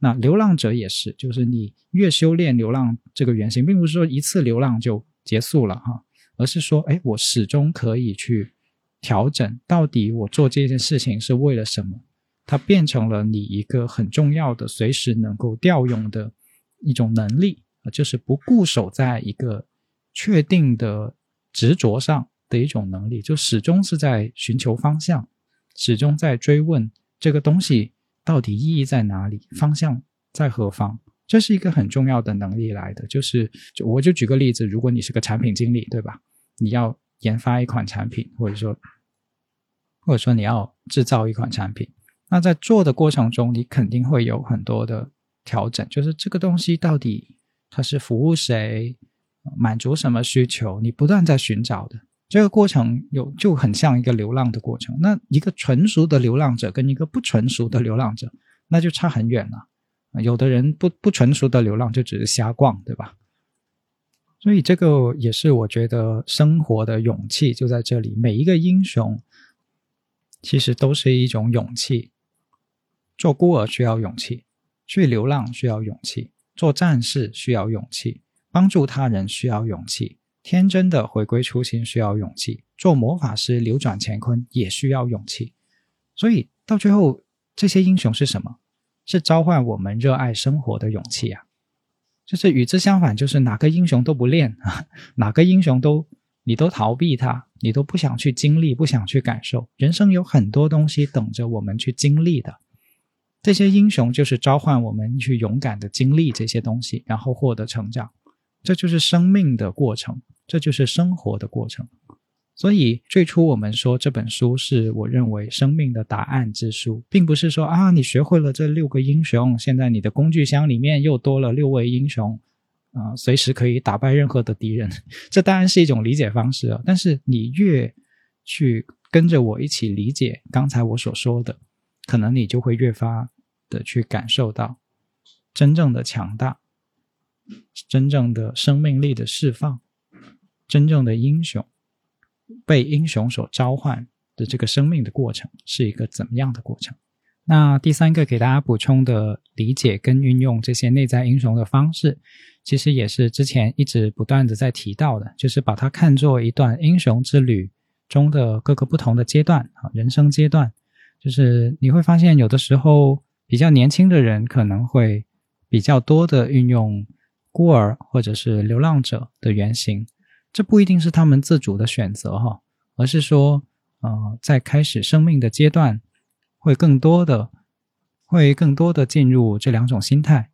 那流浪者也是，就是你越修炼流浪这个原型，并不是说一次流浪就结束了哈，而是说，哎，我始终可以去调整，到底我做这件事情是为了什么？它变成了你一个很重要的、随时能够调用的一种能力，就是不固守在一个确定的执着上的一种能力，就始终是在寻求方向，始终在追问这个东西。到底意义在哪里？方向在何方？这是一个很重要的能力来的。就是，就我就举个例子，如果你是个产品经理，对吧？你要研发一款产品，或者说，或者说你要制造一款产品，那在做的过程中，你肯定会有很多的调整。就是这个东西到底它是服务谁，满足什么需求？你不断在寻找的。这个过程有就很像一个流浪的过程。那一个成熟的流浪者跟一个不成熟的流浪者，那就差很远了。有的人不不成熟的流浪就只是瞎逛，对吧？所以这个也是我觉得生活的勇气就在这里。每一个英雄其实都是一种勇气。做孤儿需要勇气，去流浪需要勇气，做战士需要勇气，帮助他人需要勇气。天真的回归初心需要勇气，做魔法师扭转乾坤也需要勇气。所以到最后，这些英雄是什么？是召唤我们热爱生活的勇气啊！就是与之相反，就是哪个英雄都不练啊，哪个英雄都你都逃避他，你都不想去经历，不想去感受。人生有很多东西等着我们去经历的，这些英雄就是召唤我们去勇敢的经历这些东西，然后获得成长。这就是生命的过程。这就是生活的过程，所以最初我们说这本书是我认为生命的答案之书，并不是说啊，你学会了这六个英雄，现在你的工具箱里面又多了六位英雄，啊，随时可以打败任何的敌人。这当然是一种理解方式啊，但是你越去跟着我一起理解刚才我所说的，可能你就会越发的去感受到真正的强大，真正的生命力的释放。真正的英雄被英雄所召唤的这个生命的过程是一个怎么样的过程？那第三个给大家补充的理解跟运用这些内在英雄的方式，其实也是之前一直不断的在提到的，就是把它看作一段英雄之旅中的各个不同的阶段啊，人生阶段。就是你会发现，有的时候比较年轻的人可能会比较多的运用孤儿或者是流浪者的原型，这不一定是他们自主的选择哈，而是说，呃，在开始生命的阶段。会更多的，会更多的进入这两种心态，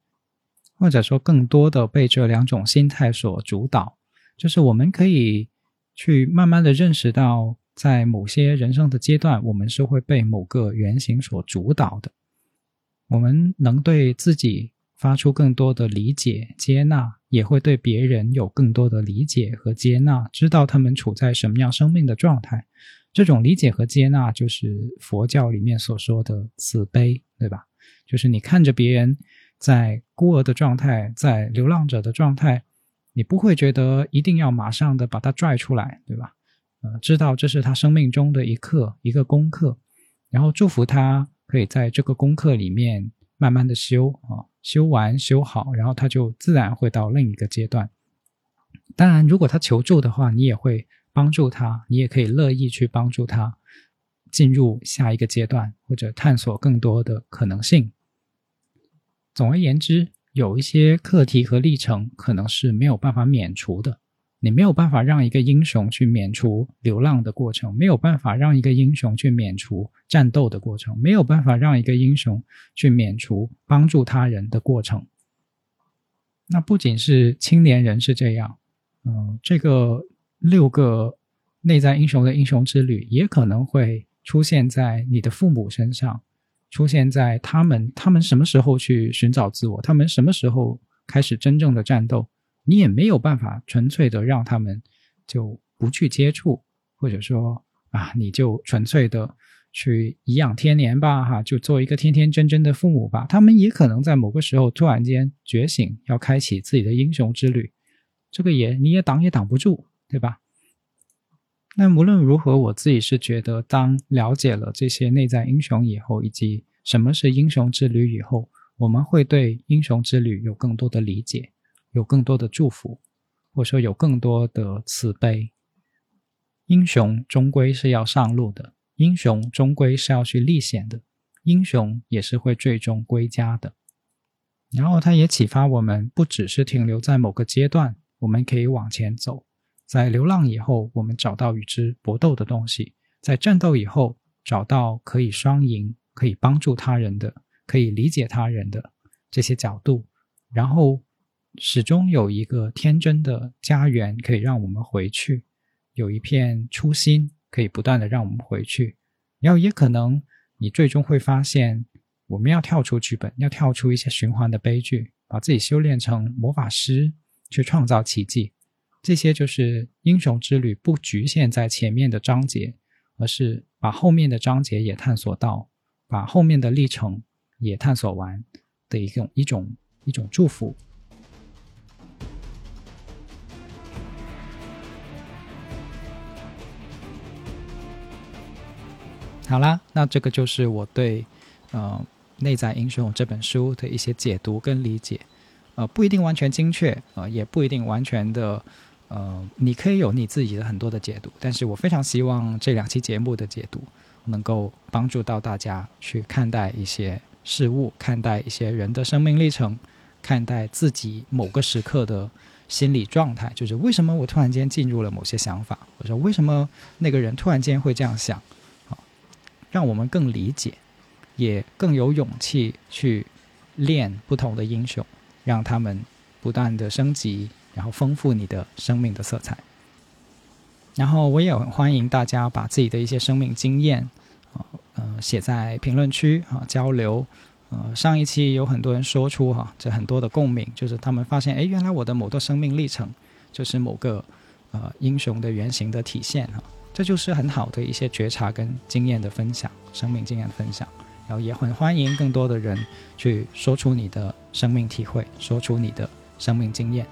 或者说更多的被这两种心态所主导。就是我们可以去慢慢的认识到，在某些人生的阶段，我们是会被某个原型所主导的。我们能对自己发出更多的理解、接纳，也会对别人有更多的理解和接纳，知道他们处在什么样生命的状态。这种理解和接纳，就是佛教里面所说的慈悲，对吧？就是你看着别人在孤儿的状态，在流浪者的状态，你不会觉得一定要马上的把他拽出来，对吧？呃，知道这是他生命中的一课，一个功课，然后祝福他可以在这个功课里面慢慢的修啊，修完修好，然后他就自然会到另一个阶段。当然，如果他求助的话，你也会。帮助他，你也可以乐意去帮助他进入下一个阶段，或者探索更多的可能性。总而言之，有一些课题和历程可能是没有办法免除的。你没有办法让一个英雄去免除流浪的过程，没有办法让一个英雄去免除战斗的过程，没有办法让一个英雄去免除帮助他人的过程。那不仅是青年人是这样，嗯，这个。六个内在英雄的英雄之旅，也可能会出现在你的父母身上，出现在他们他们什么时候去寻找自我，他们什么时候开始真正的战斗，你也没有办法纯粹的让他们就不去接触，或者说啊，你就纯粹的去颐养天年吧，哈，就做一个天天真真的父母吧。他们也可能在某个时候突然间觉醒，要开启自己的英雄之旅，这个也你也挡也挡不住。对吧？那无论如何，我自己是觉得，当了解了这些内在英雄以后，以及什么是英雄之旅以后，我们会对英雄之旅有更多的理解，有更多的祝福，或者说有更多的慈悲。英雄终归是要上路的，英雄终归是要去历险的，英雄也是会最终归家的。然后，他也启发我们，不只是停留在某个阶段，我们可以往前走。在流浪以后，我们找到与之搏斗的东西；在战斗以后，找到可以双赢、可以帮助他人的、可以理解他人的这些角度。然后，始终有一个天真的家园可以让我们回去，有一片初心可以不断的让我们回去。然后，也可能你最终会发现，我们要跳出剧本，要跳出一些循环的悲剧，把自己修炼成魔法师，去创造奇迹。这些就是英雄之旅，不局限在前面的章节，而是把后面的章节也探索到，把后面的历程也探索完的一种一种一种祝福。好啦，那这个就是我对呃《内在英雄》这本书的一些解读跟理解，呃，不一定完全精确，呃，也不一定完全的。呃，你可以有你自己的很多的解读，但是我非常希望这两期节目的解读能够帮助到大家去看待一些事物，看待一些人的生命历程，看待自己某个时刻的心理状态，就是为什么我突然间进入了某些想法，或者为什么那个人突然间会这样想，让我们更理解，也更有勇气去练不同的英雄，让他们不断的升级。然后丰富你的生命的色彩。然后我也很欢迎大家把自己的一些生命经验，啊，呃，写在评论区啊，交流。呃，上一期有很多人说出哈，这很多的共鸣，就是他们发现，哎，原来我的某个生命历程就是某个呃英雄的原型的体现哈，这就是很好的一些觉察跟经验的分享，生命经验的分享。然后也很欢迎更多的人去说出你的生命体会，说出你的生命经验。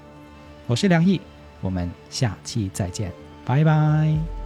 我是梁毅，我们下期再见，拜拜。